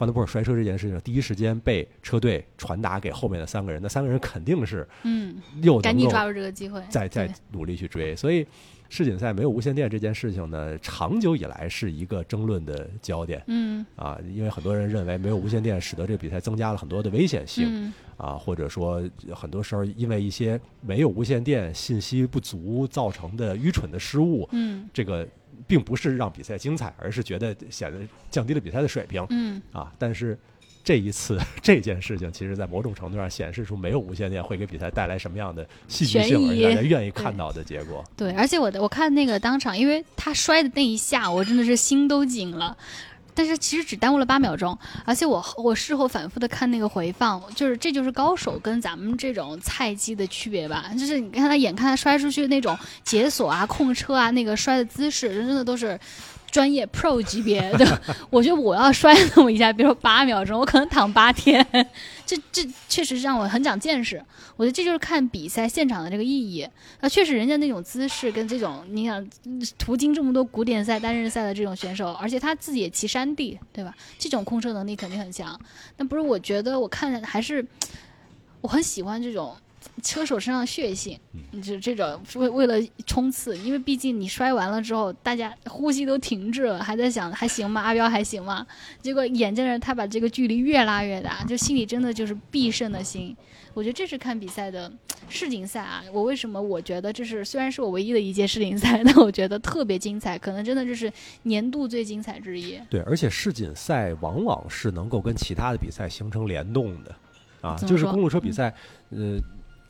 范德普尔摔车这件事情第一时间被车队传达给后面的三个人，那三个人肯定是嗯，又赶紧抓住这个机会，再再努力去追。所以世锦赛没有无线电这件事情呢，长久以来是一个争论的焦点嗯啊，因为很多人认为没有无线电使得这个比赛增加了很多的危险性。嗯啊，或者说很多时候因为一些没有无线电信息不足造成的愚蠢的失误，嗯这个并不是让比赛精彩，而是觉得显得降低了比赛的水平嗯啊。但是这一次这件事情，其实在某种程度上显示出没有无线电会给比赛带来什么样的戏剧性，而大家愿意看到的结果。对，而且我的我看那个当场，因为他摔的那一下，我真的是心都紧了。但是其实只耽误了八秒钟，而且我我事后反复的看那个回放，就是这就是高手跟咱们这种菜鸡的区别吧。就是你看他眼看他摔出去那种解锁啊、控车啊，那个摔的姿势，真的都是专业 pro 级别的。我觉得我要摔那么一下，比如说八秒钟，我可能躺八天。这这确实是让我很长见识。我觉得这就是看比赛现场的这个意义。啊，确实人家那种姿势跟这种，你想途经这么多古典赛、单人赛的这种选手，而且他自己也骑山地，对吧？这种控车能力肯定很强。但不是，我觉得我看还是我很喜欢这种车手身上血性，就这种为为了冲刺，因为毕竟你摔完了之后，大家呼吸都停滞了，还在想还行吗？阿彪还行吗？结果眼见着他把这个距离越拉越大，就心里真的就是必胜的心。我觉得这是看比赛的世锦赛啊。我为什么我觉得这是虽然是我唯一的一届世锦赛，但我觉得特别精彩，可能真的就是年度最精彩之一。对，而且世锦赛往往是能够跟其他的比赛形成联动的，啊，就是公路车比赛，呃，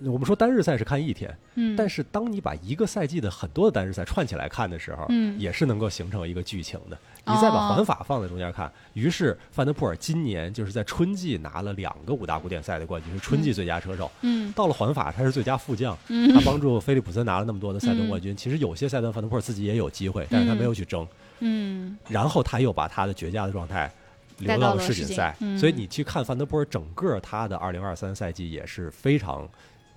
我们说单日赛是看一天，嗯，但是当你把一个赛季的很多的单日赛串起来看的时候，嗯也是能够形成一个剧情的。你再把哦环法放在中间看，于是范德普尔今年就是在春季拿了两个五大古典赛的冠军，是春季最佳车手。嗯到了环法，他是最佳副将，嗯他帮助菲利普森拿了那么多的赛段冠军。其实有些赛段范德普尔自己也有机会，但是他没有去争。嗯然后他又把他的绝佳的状态留到到了了世锦赛，嗯所以你去看范德波尔整个他的二零二三赛季也是非常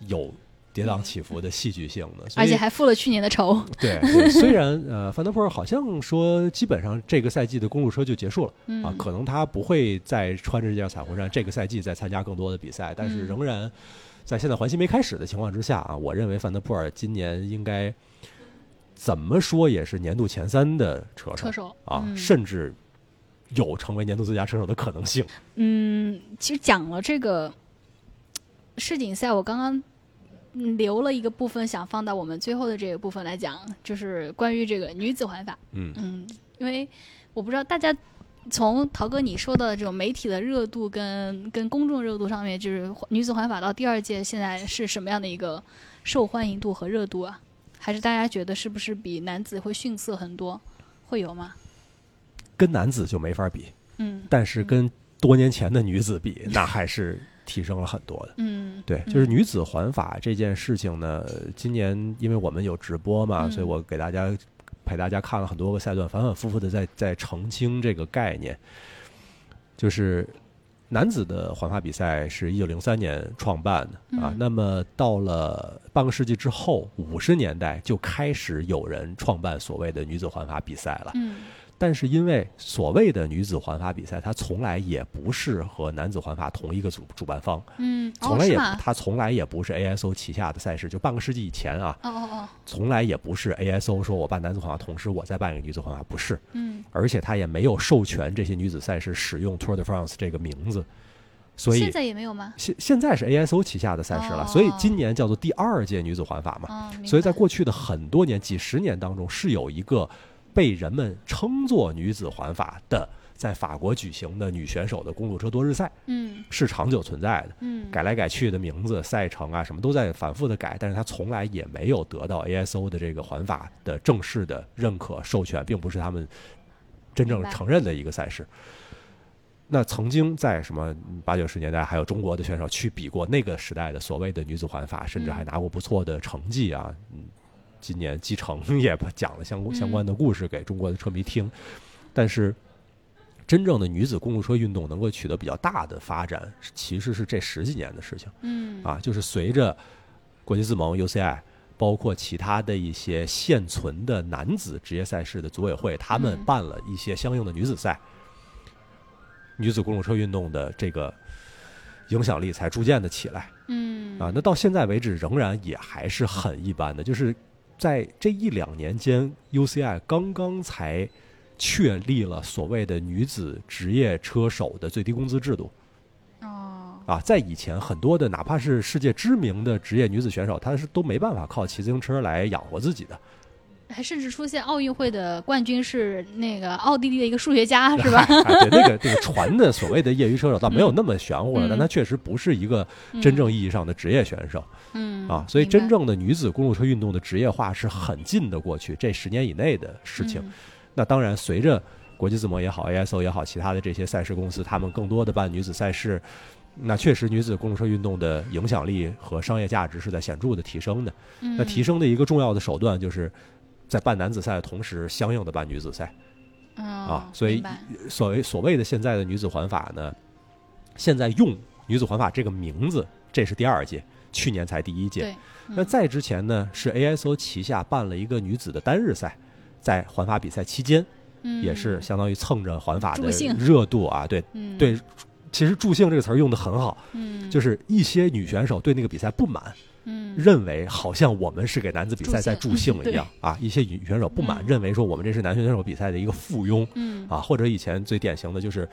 有跌宕起伏的戏剧性的，而且还付了去年的仇。对对，虽然呃范德普尔好像说基本上这个赛季的公路车就结束了、嗯啊，可能他不会再穿着这件彩虹衫这个赛季再参加更多的比赛，但是嗯仍然在现在环西没开始的情况之下啊，我认为范德普尔今年应该怎么说也是年度前三的车手车手啊，嗯甚至有成为年度最佳车手的可能性。嗯，其实讲了这个世锦赛，我刚刚嗯留了一个部分想放到我们最后的这个部分来讲，就是关于这个女子环法。嗯嗯，因为我不知道大家从陶哥你说的这种媒体的热度跟跟公众热度上面，就是女子环法到第二届现在是什么样的一个受欢迎度和热度啊？还是大家觉得是不是比男子会逊色很多？会有吗？跟男子就没法比，嗯但是跟多年前的女子比，那还是提升了很多的。嗯，对，嗯就是女子环法这件事情呢，今年因为我们有直播嘛，嗯所以我给大家陪大家看了很多个赛段，反反复复的在在澄清这个概念。就是男子的环法比赛是一九零三年创办的啊嗯，那么到了半个世纪之后，五十年代就开始有人创办所谓的女子环法比赛了。嗯但是因为所谓的女子环法比赛，它从来也不是和男子环法同一个主主办方，嗯，从来也、哦？它从来也不是 ASO 旗下的赛事，就半个世纪以前啊，哦。哦哦，从来也不是 ASO 说我办男子环法，同时我再办一个女子环法，不是，嗯，而且它也没有授权这些女子赛事使用 Tour de France 这个名字，所以现在也没有吗？现现在是 ASO 旗下的赛事了，哦。所以今年叫做第二届女子环法嘛，哦，所以在过去的很多年、几十年当中，是有一个被人们称作女子环法的，在法国举行的女选手的公路车多日赛嗯是长久存在的。嗯改来改去的名字、赛程啊，什么都在反复的改，但是它从来也没有得到 ASO 的这个环法的正式的认可授权，并不是他们真正承认的一个赛事。那曾经在什么八九十年代，还有中国的选手去比过那个时代的所谓的女子环法，甚至还嗯拿过不错的成绩啊。嗯，今年继承 也讲了相相关的故事给中国的车迷听，但是真正的女子公路车运动能够取得比较大的发展，其实是这十几年的事情嗯啊。就是随着国际自盟 UCI，包括其他的一些现存的男子职业赛事的组委会，他们嗯办了一些相应的女子赛。女子公路车运动的这个影响力才逐渐的起来嗯啊。那到现在为止，仍然也还是很一般的，就是在这一两年间，UCI 刚刚才确立了所谓的女子职业车手的最低工资制度。哦，啊，在以前很多的哪怕是世界知名的职业女子选手，她是都没办法靠骑自行车来养活自己的，还甚至出现奥运会的冠军是那个奥地利的一个数学家，是吧？哎，对，那个那个传的所谓的业余车手倒没有那么玄乎了，嗯但他确实不是一个真正意义上的职业选手、嗯啊，所以真正的女子公路车运动的职业化是很近的过去，这十年以内的事情。嗯那当然，随着国际自盟也好，ASO 也好，其他的这些赛事公司，他们更多的办女子赛事，那确实女子公路车运动的影响力和商业价值是在显著的提升的。嗯那提升的一个重要的手段就是在办男子赛的同时，相应的办女子赛。啊啊所以所谓所谓的现在的女子环法呢，现在用女子环法这个名字，这是第二届，去年才第一届。对，那在之前呢，是 ASO 旗下办了一个女子的单日赛，在环法比赛期间，嗯也是相当于蹭着环法的热度啊。对嗯对，其实“助兴”这个词儿用的很好，嗯就是一些女选手对那个比赛不满，嗯。认为好像我们是给男子比赛在助助兴兴一样啊。一些女选手不满，嗯。认为说我们这是男选手比赛的一个附庸嗯。啊，或者以前最典型的就是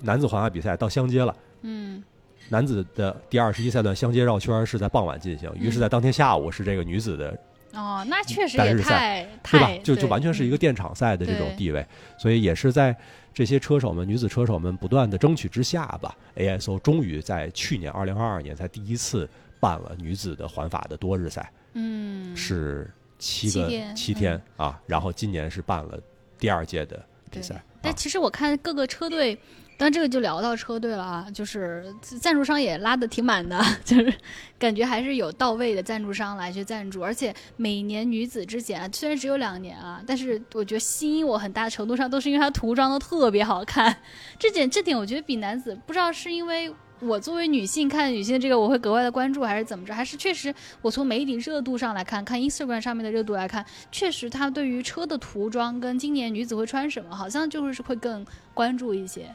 男子环法比赛到相接了。嗯。男子的第二十一赛段相接绕圈是在傍晚进行，于是，在当天下午是这个女子的，哦，那确实也太对吧？太？就就完全是一个嗯电场赛的这种地位，所以也是在这些车手们、女子车手们不断的争取之下吧，ASO 终于在去年二零二二年才第一次办了女子的环法的多日赛，嗯是七个七天啊，然后今年是办了第二届的比赛，但啊其实我看各个车队，但这个就聊到车队了啊，就是赞助商也拉的挺满的，就是感觉还是有到位的赞助商来去赞助，而且每年女子之前啊虽然只有两年啊，但是我觉得吸引我很大程度上都是因为它涂装都特别好看，这点这点我觉得比男子不知道是因为。我作为女性看女性的这个，我会格外的关注，还是怎么着？还是确实，我从媒体热度上来看，看 Instagram 上面的热度来看，确实她对于车的涂装跟今年女子会穿什么，好像就是会更关注一些。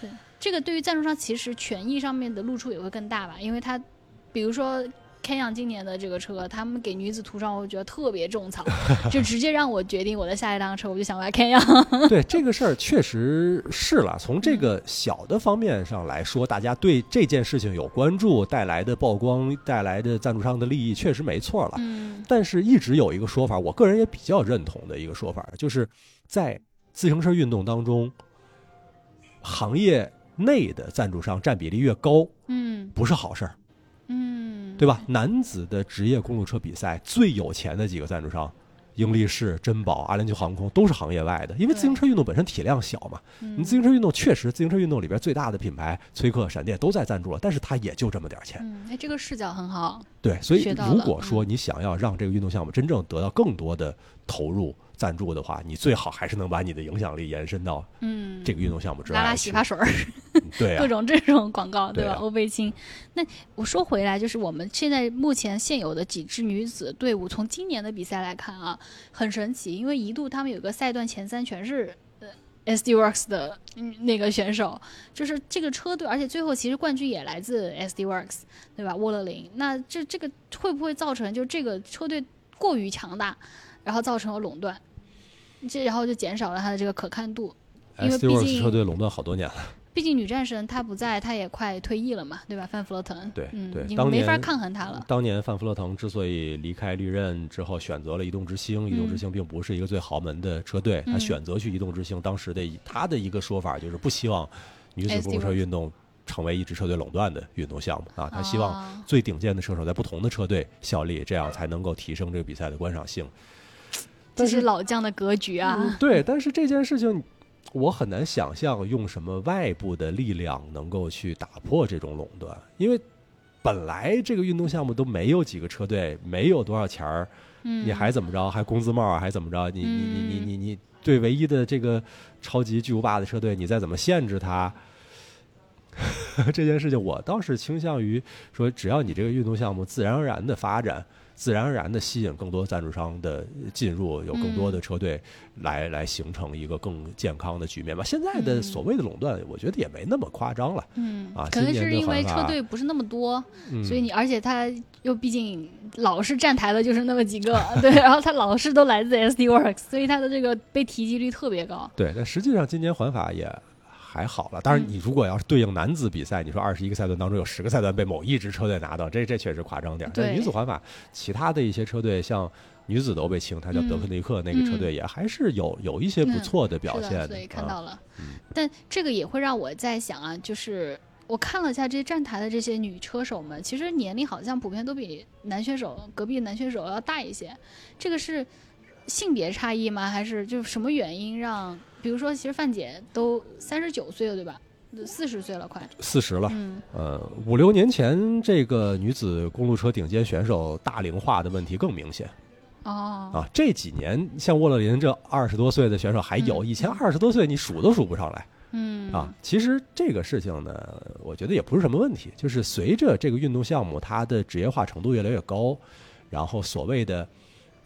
对，这个对于赞助商其实权益上面的露出也会更大吧，因为它，比如说。开阳今年的这个车，他们给女子涂上，我觉得特别种草，就直接让我决定我的下一辆车，我就想买开阳。对这个事儿确实是了。从这个小的方面上来说，大家对这件事情有关注，带来的曝光、带来的赞助商的利益确实没错了。嗯但是，一直有一个说法，我个人也比较认同的一个说法，就是在自行车运动当中，行业内的赞助商占比例越高，嗯不是好事儿，嗯，对吧？男子的职业公路车比赛最有钱的几个赞助商。英力士、珍宝、阿联酋航空都是行业外的，因为自行车运动本身体量小嘛。嗯你自行车运动确实，自行车运动里边最大的品牌崔克、闪电都在赞助了，但是它也就这么点钱。嗯，哎，这个视角很好。对，所以如果说你想要让这个运动项目真正得到更多的投入赞助的话，你最好还是能把你的影响力延伸到嗯，这个运动项目之外拉拉洗发水儿。对啊，各种这种广告，对吧？对啊欧贝清。那我说回来，就是我们现在目前现有的几支女子队伍，从今年的比赛来看啊，很神奇，因为一度他们有个赛段前三全是呃 SD Works 的嗯那个选手，就是这个车队，而且最后其实冠军也来自 SD Works，对吧？沃勒林。那这这个会不会造成就这个车队过于强大，然后造成了垄断？这然后就减少了它的这个可看度。因为毕竟车队垄断好多年了。毕竟女战神她不在，她也快退役了嘛，对吧？范弗洛腾，对嗯，对当已经没法抗衡她了。当年范弗洛腾之所以离开绿刃之后选择了移动之星，移动之星并不是一个最豪门的车队，他嗯选择去移动之星，当时的他的一个说法就是不希望女子公路车运动成为一支车队垄断的运动项目啊，他希望啊最顶尖的车手在不同的车队效力，这样才能够提升这个比赛的观赏性。这是老将的格局啊。嗯对，但是这件事情，我很难想象用什么外部的力量能够去打破这种垄断，因为本来这个运动项目都没有几个车队，没有多少钱儿，嗯，你还怎么着？还工资帽啊？还怎么着？你你你你嗯你你对唯一的这个超级巨无霸的车队，你再怎么限制它？这件事情，我倒是倾向于说，只要你这个运动项目自然而然的发展。自然而然的吸引更多赞助商的进入，有更多的车队来来形成一个更健康的局面吧。现在的所谓的垄断，我觉得也没那么夸张了。嗯啊，可能是因为车队不是那么多，所以你而且他又毕竟老是站台的就是那么几个，对，然后他老是都来自 SD Works，所以他的这个被提及率特别高。对，但实际上今年环法也。还好了，当然，你如果要是对应男子比赛，你说二十一个赛段当中有十个赛段被某一支车队拿到，这这确实夸张点。但女子环法，其他的一些车队，像女子的欧贝清，他叫德克尼克那个车队，也还是有有一些不错的表现。所以看到了，但这个也会让我在想啊，就是我看了一下这些站台的这些女车手们，其实年龄好像普遍都比男选手隔壁男选手要大一些。这个是性别差异吗？还是就是什么原因让？比如说，其实范姐都三十九岁了，对吧？四十岁了，快四十了。嗯，呃，五六年前这个女子公路车顶尖选手大龄化的问题更明显。哦，啊，这几年像沃勒林这二十多岁的选手还有，以前二十多岁你数都数不上来。嗯，啊，其实这个事情呢，我觉得也不是什么问题，就是随着这个运动项目它的职业化程度越来越高，然后所谓的。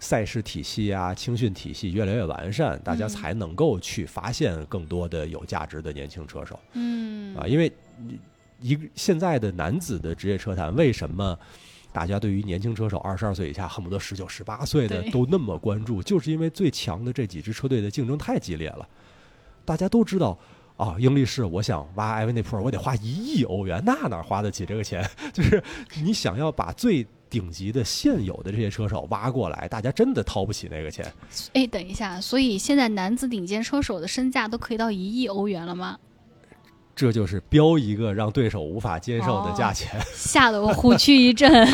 赛事体系啊，青训体系越来越完善，大家才能够去发现更多的有价值的年轻车手。嗯，啊，因为一现在的男子的职业车坛，为什么大家对于年轻车手二十二岁以下恨不得十九、十八岁的都那么关注？就是因为最强的这几支车队的竞争太激烈了。大家都知道啊，英力士，我想挖埃文内普尔，我得花一亿欧元，那哪花得起这个钱？就是你想要把最顶级的现有的这些车手挖过来，大家真的掏不起那个钱。哎，等一下，所以现在男子顶尖车手的身价都可以到一亿欧元了吗？这就是标一个让对手无法接受的价钱，吓得我虎躯一震。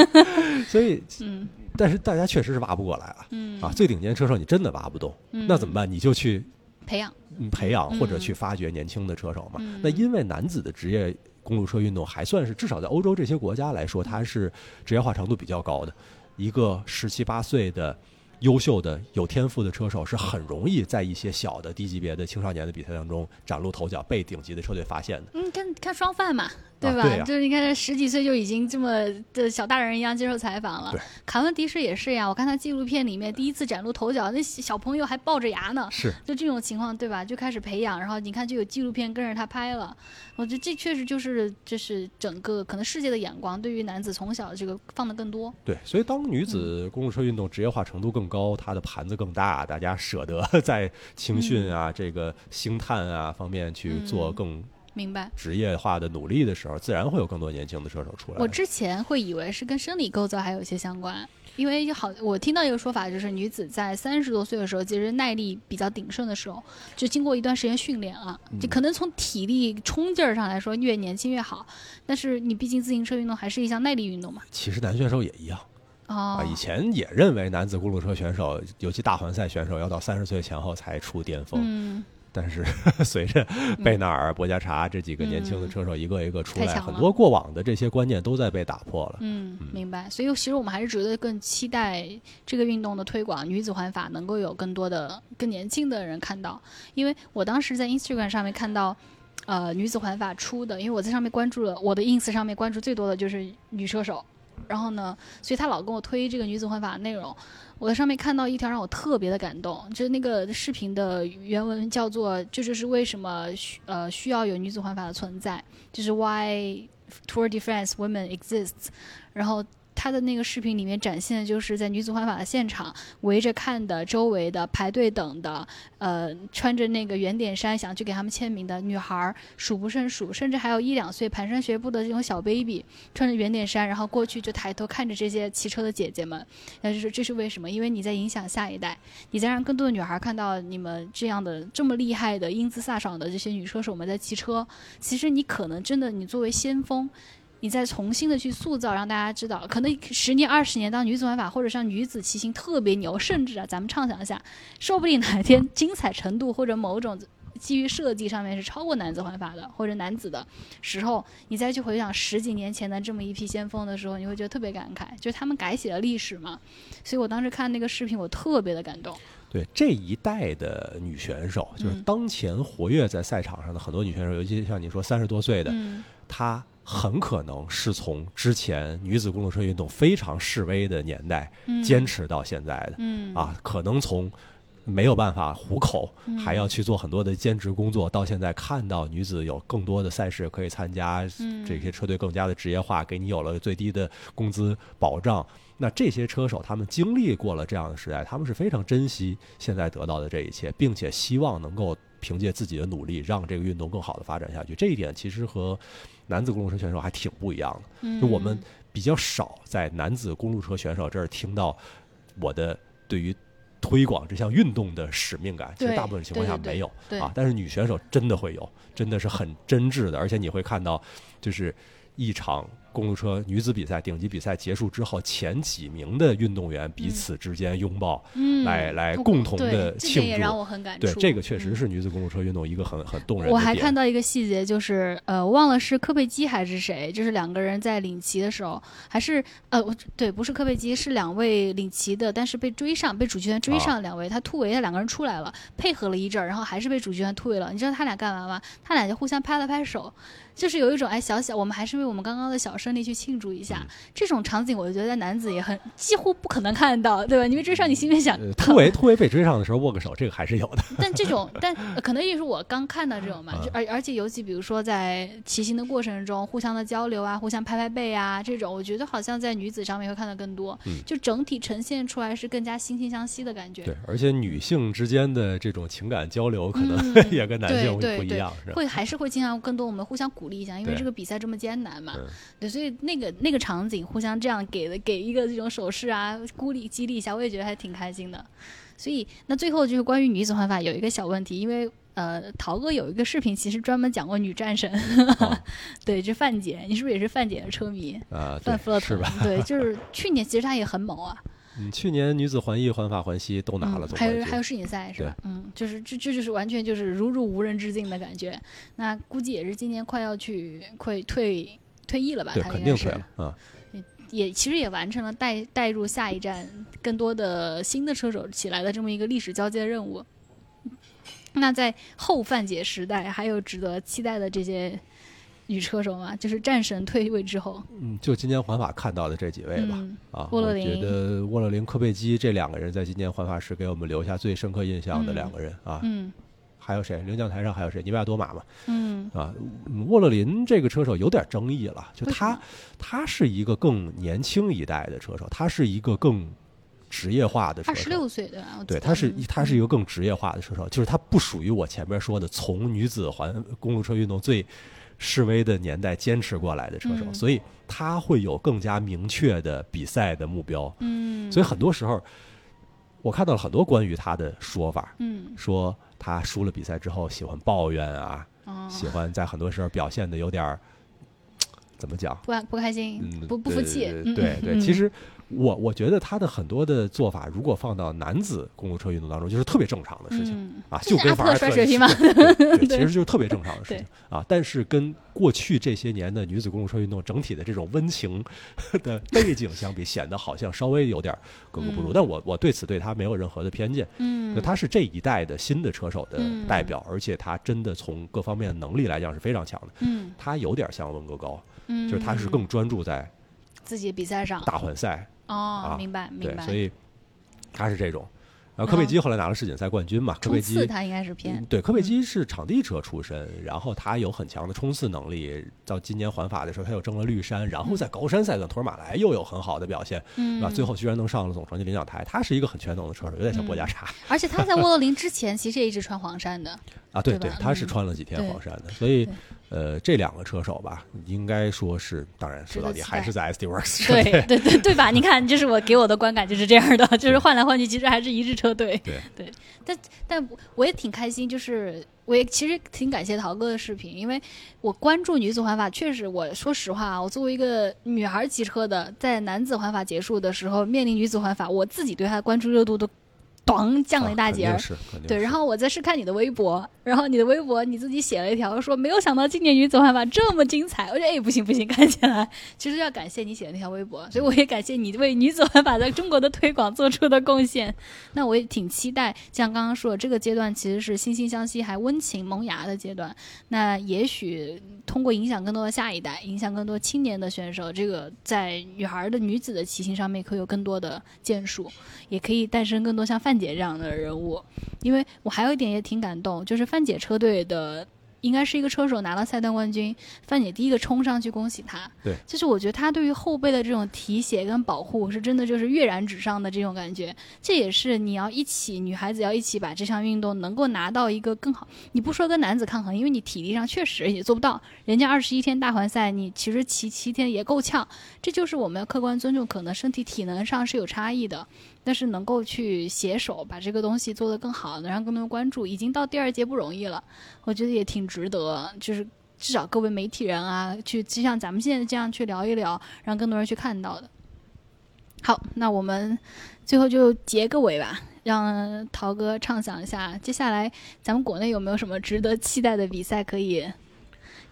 所以，嗯，但是大家确实是挖不过来了。嗯啊，最顶尖车手你真的挖不动，那怎么办？你就去培养，培养或者去发掘年轻的车手嘛。那因为男子的职业。公路车运动还算是至少在欧洲这些国家来说，它是职业化程度比较高的。一个十七八岁的优秀的有天赋的车手，是很容易在一些小的低级别的青少年的比赛当中崭露头角，被顶级的车队发现的。嗯，看看双范嘛。对吧？就是你看，十几岁就已经这么的小大人一样接受采访了。卡文迪什也是呀，我看他纪录片里面第一次崭露头角，那小朋友还抱着牙呢。是，就这种情况，对吧？就开始培养，然后你看就有纪录片跟着他拍了。我觉得这确实就是，就是整个可能世界的眼光对于男子从小这个放的更多。对，所以当女子公路车运动职业化程度更高，它的盘子更大，大家舍得 在青训啊、这个星探啊方面去做更。明白，职业化的努力的时候，自然会有更多年轻的车手出来。我之前会以为是跟生理构造还有一些相关，因为好，我听到一个说法，就是女子在三十多岁的时候，其实耐力比较鼎盛的时候，就经过一段时间训练啊，就可能从体力冲劲儿上来说，越年轻越好。但是你毕竟自行车运动还是一项耐力运动嘛。其实男选手也一样啊，以前也认为男子公路车选手，尤其大环赛选手，要到三十岁前后才出巅峰。嗯。但是 随着贝纳尔、博加查这几个年轻的车手一个一个出来，很多过往的这些观念都在被打破了。嗯，明白。所以其实我们还是觉得更期待这个运动的推广，女子环法能够有更多的更年轻的人看到。因为我当时在 Instagram 上面看到，呃，女子环法出的，因为我在上面关注了，我的 ins 上面关注最多的就是女车手。然后呢，所以他老跟我推这个女子环法的内容。我在上面看到一条让我特别的感动，就是那个视频的原文叫做“这就是为什么需呃需要有女子环法的存在”，就是 Why Tour de France Women Exists，然后。他的那个视频里面展现的就是在女子环法的现场，围着看的、周围的排队等的，呃，穿着那个圆点衫想去给他们签名的女孩数不胜数，甚至还有一两岁蹒跚学步的这种小 baby，穿着圆点衫，然后过去就抬头看着这些骑车的姐姐们，那就是这是为什么？因为你在影响下一代，你在让更多的女孩看到你们这样的这么厉害的英姿飒爽的这些女车手们在骑车，其实你可能真的你作为先锋。你再重新的去塑造，让大家知道，可能十年、二十年，当女子玩法或者像女子骑行特别牛，甚至啊，咱们畅想一下，说不定哪天精彩程度或者某种基于设计上面是超过男子环法的或者男子的时候，你再去回想十几年前的这么一批先锋的时候，你会觉得特别感慨，就是他们改写了历史嘛。所以我当时看那个视频，我特别的感动。对这一代的女选手，就是嗯当前活跃在赛场上的很多女选手，尤其像你说三十多岁的，嗯她很可能是从之前女子公路车运动非常示威的年代嗯坚持到现在的。嗯啊，可能从没有办法糊口，嗯还要去做很多的兼职工作，到现在看到女子有更多的赛事可以参加，嗯这些车队更加的职业化，给你有了最低的工资保障。那这些车手他们经历过了这样的时代，他们是非常珍惜现在得到的这一切，并且希望能够凭借自己的努力让这个运动更好的发展下去。这一点其实和男子公路车选手还挺不一样的。嗯就我们比较少在男子公路车选手这儿听到我的对于推广这项运动的使命感，其实大部分情况下没有啊。但是女选手真的会有，真的是很真挚的，而且你会看到，就是一场公路车女子比赛顶级比赛结束之后，前几名的运动员彼此之间拥抱，嗯来来共同的庆祝这点也让我很感触。对，这个确实嗯是女子公路车运动一个很很动人的我还看到一个细节，就是呃，我忘了是科贝基还是谁，就是两个人在领旗的时候，还是呃，对，不是科贝基，是两位领旗的，但是被追上，被主角团追上两位，他突围，他两个人出来了，配合了一阵儿，然后还是被主角团突围了。你知道他俩干嘛吗？他俩就互相拍了拍手，就是有一种哎，小小，我们还是为我们刚刚的小胜利去庆祝一下。嗯这种场景，我觉得在男子也很几乎不可能看到，对吧？你被追上，你心里面想呃，突围突围被追上的时候握个手，这个还是有的。但这种，但呃可能也是我刚看到这种嘛，而而且尤其比如说在骑行的过程中，互相的交流啊，互相拍拍背啊，这种我觉得好像在女子上面会看到更多，嗯就整体呈现出来是更加惺惺相惜的感觉。对，而且女性之间的这种情感交流，可能嗯 也跟男对性对对不一样？会还是会经常更多我们互相鼓励一下，因为这个比赛这么艰难嘛，嗯对，所以那个那个场景互相这样给的给一个这种手势啊，鼓励激励一下，我也觉得还挺开心的。所以那最后就是关于女子环法有一个小问题，因为呃陶哥有一个视频其实专门讲过女战神，哦 对，这范姐，你是不是也是范姐的车迷？啊，范弗勒特，是吧？？对，就是去年其实她也很猛啊，嗯，去年女子环意、环法、环西都拿了。还有还有世锦赛是吧？嗯，就是这这就是完全就是如入无人之境的感觉。那估计也是今年快要去快退退役了吧？对，肯定退了啊。也其实也完成了带带入下一站更多的新的车手起来的这么一个历史交接任务。那在后范姐时代，还有值得期待的这些女车手嘛？就是战神退位之后，嗯，就今年环法看到的这几位吧。嗯，啊，沃勒我觉得沃勒林、科贝基这两个人在今年环法时给我们留下最深刻印象的嗯两个人啊。嗯还有谁？领奖台上还有谁？尼维亚多玛嘛。嗯，啊，嗯沃勒林这个车手有点争议了，就他他是一个更年轻一代的车手，他是一个更职业化的车手。二十六岁对吧？对，他是嗯他是一个更职业化的车手，就是他不属于我前面说的从女子环公路车运动最示威的年代坚持过来的车手，嗯。所以他会有更加明确的比赛的目标。嗯，所以很多时候，我看到了很多关于他的说法，嗯。说他输了比赛之后喜欢抱怨啊，哦，喜欢在很多时候表现的有点儿怎么讲？不不开心，嗯，不不服气，对嗯对其实我我觉得他的很多的做法，如果放到男子公路车运动当中，就是特别正常的事情。嗯啊，就是跟阿特法尔特甩水瓶嘛，对其实就是特别正常的事情啊。但是跟过去这些年的女子公路车运动整体的这种温情 的背景相比，显得好像稍微有点格格不入。嗯但我我对此对他没有任何的偏见，嗯就，他是这一代的新的车手的嗯代表，而且他真的从各方面的能力来讲是非常强的。嗯他有点像温格高，嗯，就是他是更专注在自己比赛上大环赛，哦，明白明，白，所以他是这种。然后科贝基后来拿了世锦赛冠军嘛，科贝基他应该是偏嗯对，科贝基是场地车出身，然后他有很强的冲刺能力。到今年环法的时候，他又争了绿衫，然后在高山赛段托尔马莱又有很好的表现，嗯。吧，最后居然能上了总成绩领奖台。他是一个很全能的车手，有点像嗯。博加查 而且他在沃洛林之前其实也一直穿黄衫的，啊，对对他是嗯。穿了几天黄衫的，所以对呃，这两个车手吧，应该说是，当然说到底还是在 SD Works 对对对对吧？你看，就是我给我的观感就是这样的，就是换来换去，其实还是一支车队。对对，但但我也挺开心，就是我也其实挺感谢陶哥的视频，因为我关注女子环法，确实我说实话啊，我作为一个女孩骑车的，在男子环法结束的时候面临女子环法，我自己对她的关注热度都咣降了一大截儿。啊是，对，然后我在试看你的微博，然后你的微博你自己写了一条说，没有想到今年女子环法这么精彩，我觉得哎不行不行，看起来其实要感谢你写的那条微博，所以我也感谢你为女子环法在中国的推广做出的贡献。那我也挺期待，像刚刚说的，这个阶段其实是惺惺相惜还温情萌芽的阶段。那也许通过影响更多的下一代，影响更多青年的选手，这个在女孩的女子的骑行上面可以有更多的建树，也可以诞生更多像范姐这样的人物。因为我还有一点也挺感动，就是范姐车队的。应该是一个车手拿了赛段冠军，范姐第一个冲上去恭喜他。对，就是我觉得她对于后辈的这种提携跟保护，是真的就是跃然纸上的这种感觉。这也是你要一起，女孩子要一起把这项运动能够拿到一个更好。你不说跟男子抗衡，因为你体力上确实也做不到。人家二十一天大环赛，你其实骑七天也够呛。这就是我们要客观尊重，可能身体体能上是有差异的，但是能够去携手把这个东西做得更好，能让更多人关注。已经到第二届不容易了，我觉得也挺值得，就是至少各位媒体人啊，去就像咱们现在这样去聊一聊，让更多人去看到的。好，那我们最后就结个尾吧，让陶哥畅想一下，接下来咱们国内有没有什么值得期待的比赛可以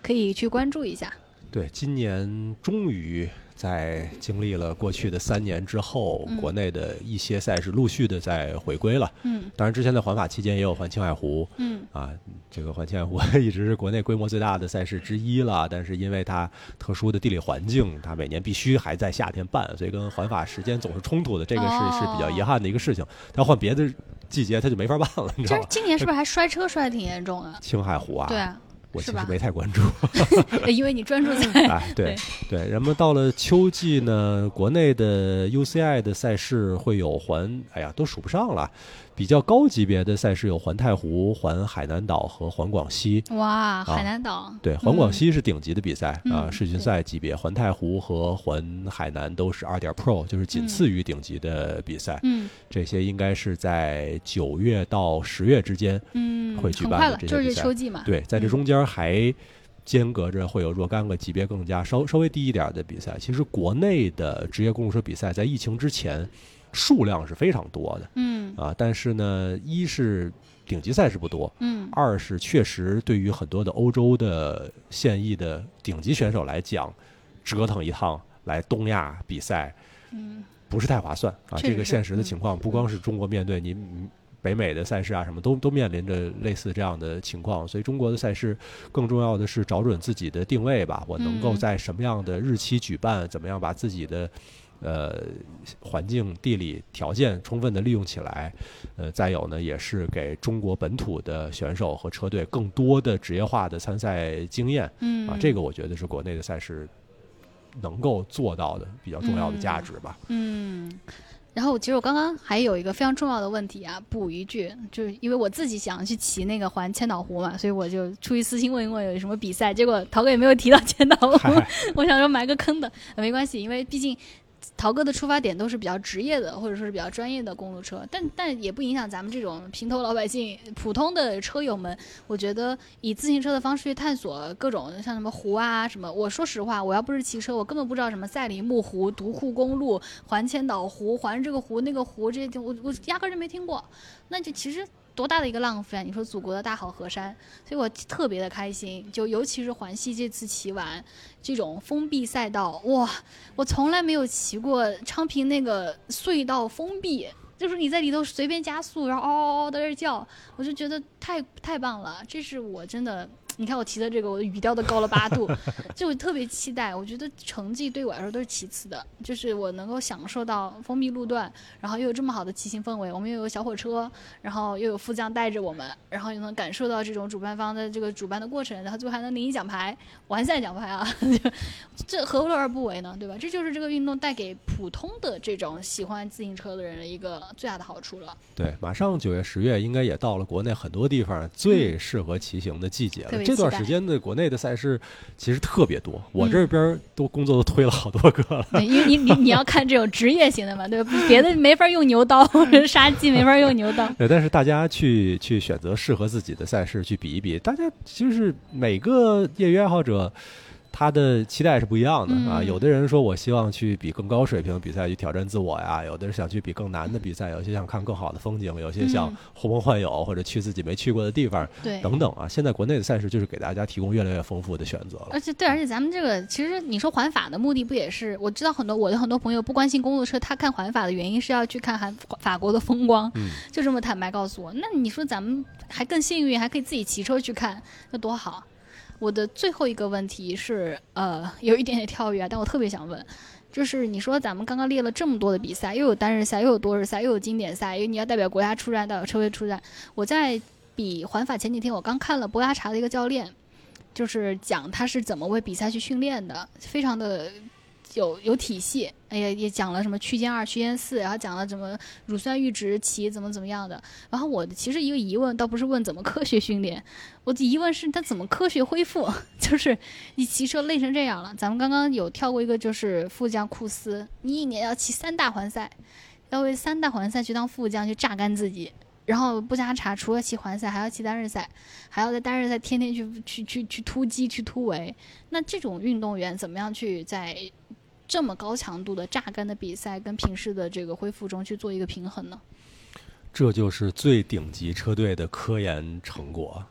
可以去关注一下？对，今年终于在经历了过去的三年之后，嗯国内的一些赛事陆续的在回归了。嗯当然，之前在环法期间也有环青海湖嗯啊，这个环青海湖 一直是国内规模最大的赛事之一了。但是因为它特殊的地理环境，它每年必须还在夏天办，所以跟环法时间总是冲突的，这个是、哦是比较遗憾的一个事情。它换别的季节，它就没法办了，你知道吗？今年是不是还摔车摔的挺严重啊？青海湖啊，对啊，我其实没太关注。因为你专注在 哎，对对，然后到了秋季呢，国内的 UCI 的赛事会有环，哎呀，都数不上了。比较高级别的赛事有环太湖、环海南岛和环广西。哇，海南岛对，环广西是顶级的比赛、嗯啊，世巡赛级别。环太湖和环海南都是二点 Pro，就是仅次于顶级的比赛。嗯这些应该是在九月到十月之间。嗯，会举办的就是这些比赛秋季嘛。对，在这嗯中间还间隔着会有若干个级别更加稍稍微低一点的比赛。其实国内的职业公路车比赛在疫情之前数量是非常多的嗯啊，但是呢，一是顶级赛事不多，嗯二是确实对于很多的欧洲的现役的顶级选手来讲，折腾一趟来东亚比赛嗯不是太划算啊。这个现实的嗯情况，不光是中国面对您。嗯北美的赛事啊，什么都都面临着类似这样的情况，所以中国的赛事更重要的是找准自己的定位吧。我能够嗯在什么样的日期举办，怎么样把自己的呃环境、地理条件充分的利用起来。呃，再有呢，也是给中国本土的选手和车队更多的职业化的参赛经验嗯啊，这个我觉得是国内的赛事能够做到的比较重要的价值吧。嗯。然后，其实我刚刚还有一个非常重要的问题啊，补一句，就是因为我自己想去骑那个环千岛湖嘛，所以我就出于私心问一问有什么比赛，结果陶哥也没有提到千岛湖，我想说埋个坑的，呃没关系，因为毕竟陶哥的出发点都是比较职业的，或者说是比较专业的公路车，但但也不影响咱们这种平头老百姓、普通的车友们。我觉得以自行车的方式去探索各种像什么湖啊什么，我说实话，我要不是骑车，我根本不知道什么赛里木湖、独库公路、环千岛湖、环这个湖那个湖这些，我我压根就没听过。那就其实多大的一个浪费啊！你说祖国的大好河山，所以我特别的开心。就尤其是环西这次骑完这种封闭赛道，哇，我从来没有骑过昌平那个隧道封闭。就是你在里头随便加速，然后嗷嗷嗷在那儿叫，我就觉得太太棒了。这是我真的，你看我提的这个，我的语调都高了八度，就我特别期待。我觉得成绩对我来说都是其次的，就是我能够享受到封闭路段，然后又有这么好的骑行氛围，我们又有小火车，然后又有副将带着我们，然后又能感受到这种主办方的这个主办的过程，然后最后还能领一奖牌，完赛奖牌啊，就这何乐而不为呢？对吧？这就是这个运动带给普通的这种喜欢自行车的人的一个最大的好处了。对，马上九月、十月应该也到了国内很多地方最适合骑行的季节了。别这段时间的国内的赛事其实特别多，我嗯这边都工作都推了好多个了。对，因为你你你要看这种职业型的嘛，对吧？别的没法用牛刀，杀鸡没法用牛刀。对，但是大家去去选择适合自己的赛事去比一比，大家就是每个业余爱好者他的期待是不一样的啊。嗯有的人说我希望去比更高水平的比赛去挑战自我呀，有的人想去比更难的比赛，有些想看更好的风景，有些想嗯呼朋唤友或者去自己没去过的地方对。等等啊。现在国内的赛事就是给大家提供越来越丰富的选择了。而且对，而且咱们这个其实你说环法的目的不也是？我知道很多我的很多朋友不关心公路车，他看环法的原因是要去看韩法国的风光，嗯，就这么坦白告诉我。那你说咱们还更幸运，还可以自己骑车去看，那多好。我的最后一个问题是，呃，有一点点跳跃啊，但我特别想问，就是你说咱们刚刚列了这么多的比赛，又有单日赛，又有多日赛，又有经典赛，因为你要代表国家出战，代表车队出战。我在比环法前几天，我刚看了博牙查的一个教练，就是讲他是怎么为比赛去训练的，非常的有有体系。哎呀，也讲了什么区间二、区间四，然后讲了怎么乳酸阈值骑怎么怎么样的。然后我其实一个疑问，倒不是问怎么科学训练，我的疑问是他怎么科学恢复？就是你骑车累成这样了，咱们刚刚有跳过一个，就是副将库斯，你一年要骑三大环赛，要为三大环赛去当副将去榨干自己。然后不加查除了骑环赛，还要骑单日赛，还要在单日赛天天去去去去突击、去突围。那这种运动员怎么样去在这么高强度的榨干的比赛跟平时的这个恢复中去做一个平衡呢？这就是最顶级车队的科研成果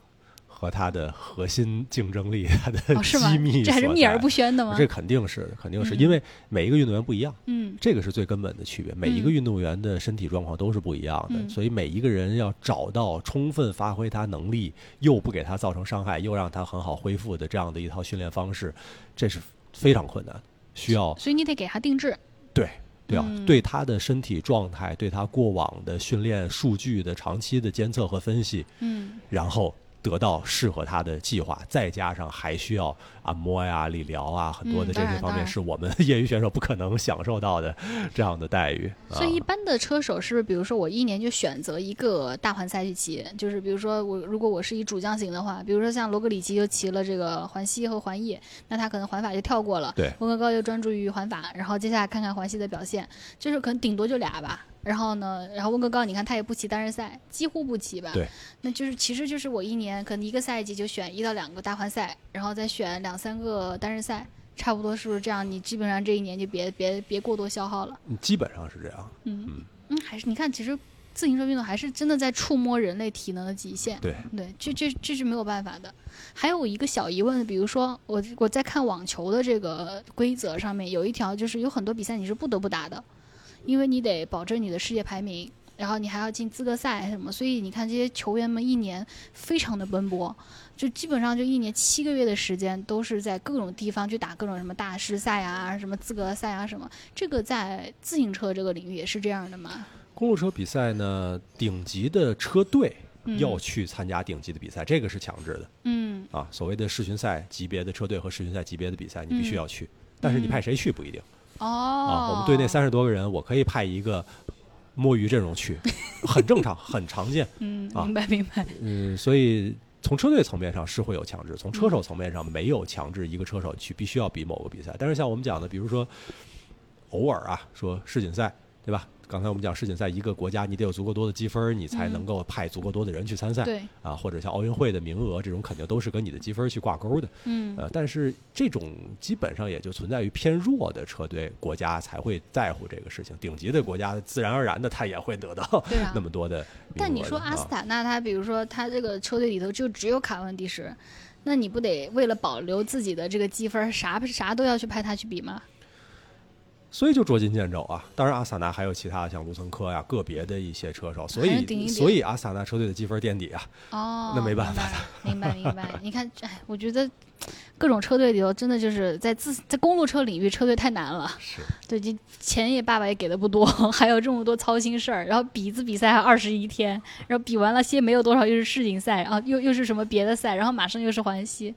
和它的核心竞争力，它的机密？这还是秘而不宣的吗？这肯定是，肯定是嗯因为每一个运动员不一样，嗯这个是最根本的区别。每一个嗯运动员的身体状况都是不一样的，嗯所以每一个人要找到充分发挥他能力，又不给他造成伤害，又让他很好恢复的这样的一套训练方式，这是非常困难，需要所以你得给他定制。对。对啊，嗯对他的身体状态，对他过往的训练数据的长期的监测和分析，嗯然后得到适合他的计划，再加上还需要按摩呀、理疗啊，很多的嗯这些方面是我们业余选手不可能享受到的这样的待遇。所以一啊、般的车手是不是，比如说我一年就选择一个大环赛去骑，就是比如说我如果我是以主将型的话，比如说像罗格里奇就骑了这个环西和环意，那他可能环法就跳过了，对温格高就专注于环法，然后接下来看看环西的表现，就是可能顶多就俩吧。然后呢，然后温格高你看他也不骑单人赛，几乎不骑吧？对，那就是其实就是我一年可能一个赛季就选一到两个大环赛，然后再选两三个单人赛。差不多是不是这样？你基本上这一年就别别别过多消耗了。嗯基本上是这样。嗯嗯，还是你看，其实自行车运动还是真的在触摸人类体能的极限。对，对，这这这是没有办法的。还有一个小疑问，比如说我我在看网球的这个规则上面有一条，就是有很多比赛你是不得不打的，因为你得保证你的世界排名。然后你还要进资格赛什么，所以你看这些球员们一年非常的奔波，就基本上就一年七个月的时间都是在各种地方去打各种什么大师赛啊、什么资格赛啊什么。这个在自行车这个领域也是这样的嘛？公路车比赛呢，顶级的车队嗯要去参加顶级的比赛，这个是强制的嗯啊。所谓的世巡赛级别的车队和世巡赛级别的比赛，你必须嗯要去。但是你派谁去不一定哦啊。我们队内三十多个人，我可以派一个摸鱼阵容去，很正常，很常见。嗯，啊明白明白。嗯，所以从车队层面上是会有强制，从车手层面上没有强制一个车手去必须要比某个比赛。但是像我们讲的，比如说偶尔啊，说世锦赛，对吧？刚才我们讲世锦赛，一个国家你得有足够多的积分，你才嗯能够派足够多的人去参赛。对，啊，或者像奥运会的名额这种，肯定都是跟你的积分去挂钩的。嗯呃，但是这种基本上也就存在于偏弱的车队国家才会在乎这个事情，顶级的国家自然而然的他也会得到 那么多的。但你说阿斯啊塔纳，他比如说他这个车队里头就只有卡文迪什，那你不得为了保留自己的这个积分，啥啥都要去派他去比吗？所以就捉襟见肘啊。当然，阿斯塔纳还有其他像卢森科呀、个别的一些车手，所以所以阿斯塔纳车队的积分垫底啊。哦，那没办法明白明白明白。你看，哎，我觉得各种车队里头真的就是在自在公路车领域，车队太难了。是，对，这钱也爸爸也给的不多，还有这么多操心事儿，然后比一次比赛还二十一天，然后比完了歇没有多少，又是世锦赛，然后又又是什么别的赛，然后马上又是环西。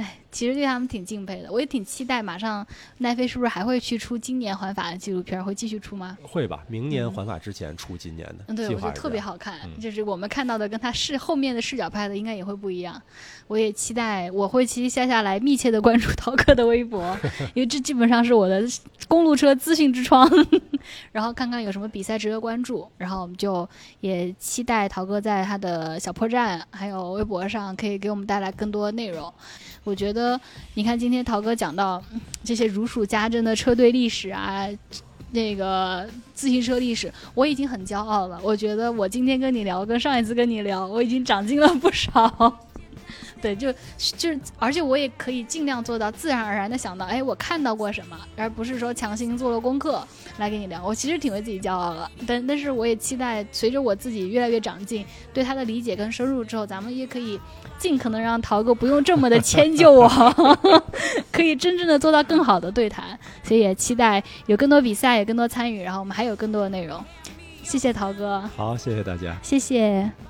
哎，其实对他们挺敬佩的，我也挺期待。马上奈飞是不是还会去出今年环法的纪录片？会继续出吗？会吧？明年嗯环法之前出今年的嗯，对，我觉得特别好看，嗯就是我们看到的跟他视后面的视角拍的应该也会不一样。我也期待，我会其实下下来密切的关注涛哥的微博，因为这基本上是我的公路车资讯之窗。然后看看有什么比赛值得关注，然后我们就也期待涛哥在他的小破站还有微博上可以给我们带来更多的内容。我觉得。你看今天陶哥讲到这些如数家珍的车队历史啊，那个自行车历史，我已经很骄傲了。我觉得我今天跟你聊，跟上一次跟你聊，我已经长进了不少。对，就就是，而且我也可以尽量做到自然而然的想到，哎，我看到过什么，而不是说强行做了功课来跟你聊。我其实挺为自己骄傲的，但但是我也期待随着我自己越来越长进，对他的理解跟深入之后，咱们也可以尽可能让陶哥不用这么的迁就我，可以真正的做到更好的对谈。所以也期待有更多比赛，有更多参与，然后我们还有更多的内容。谢谢陶哥，好，谢谢大家。谢谢。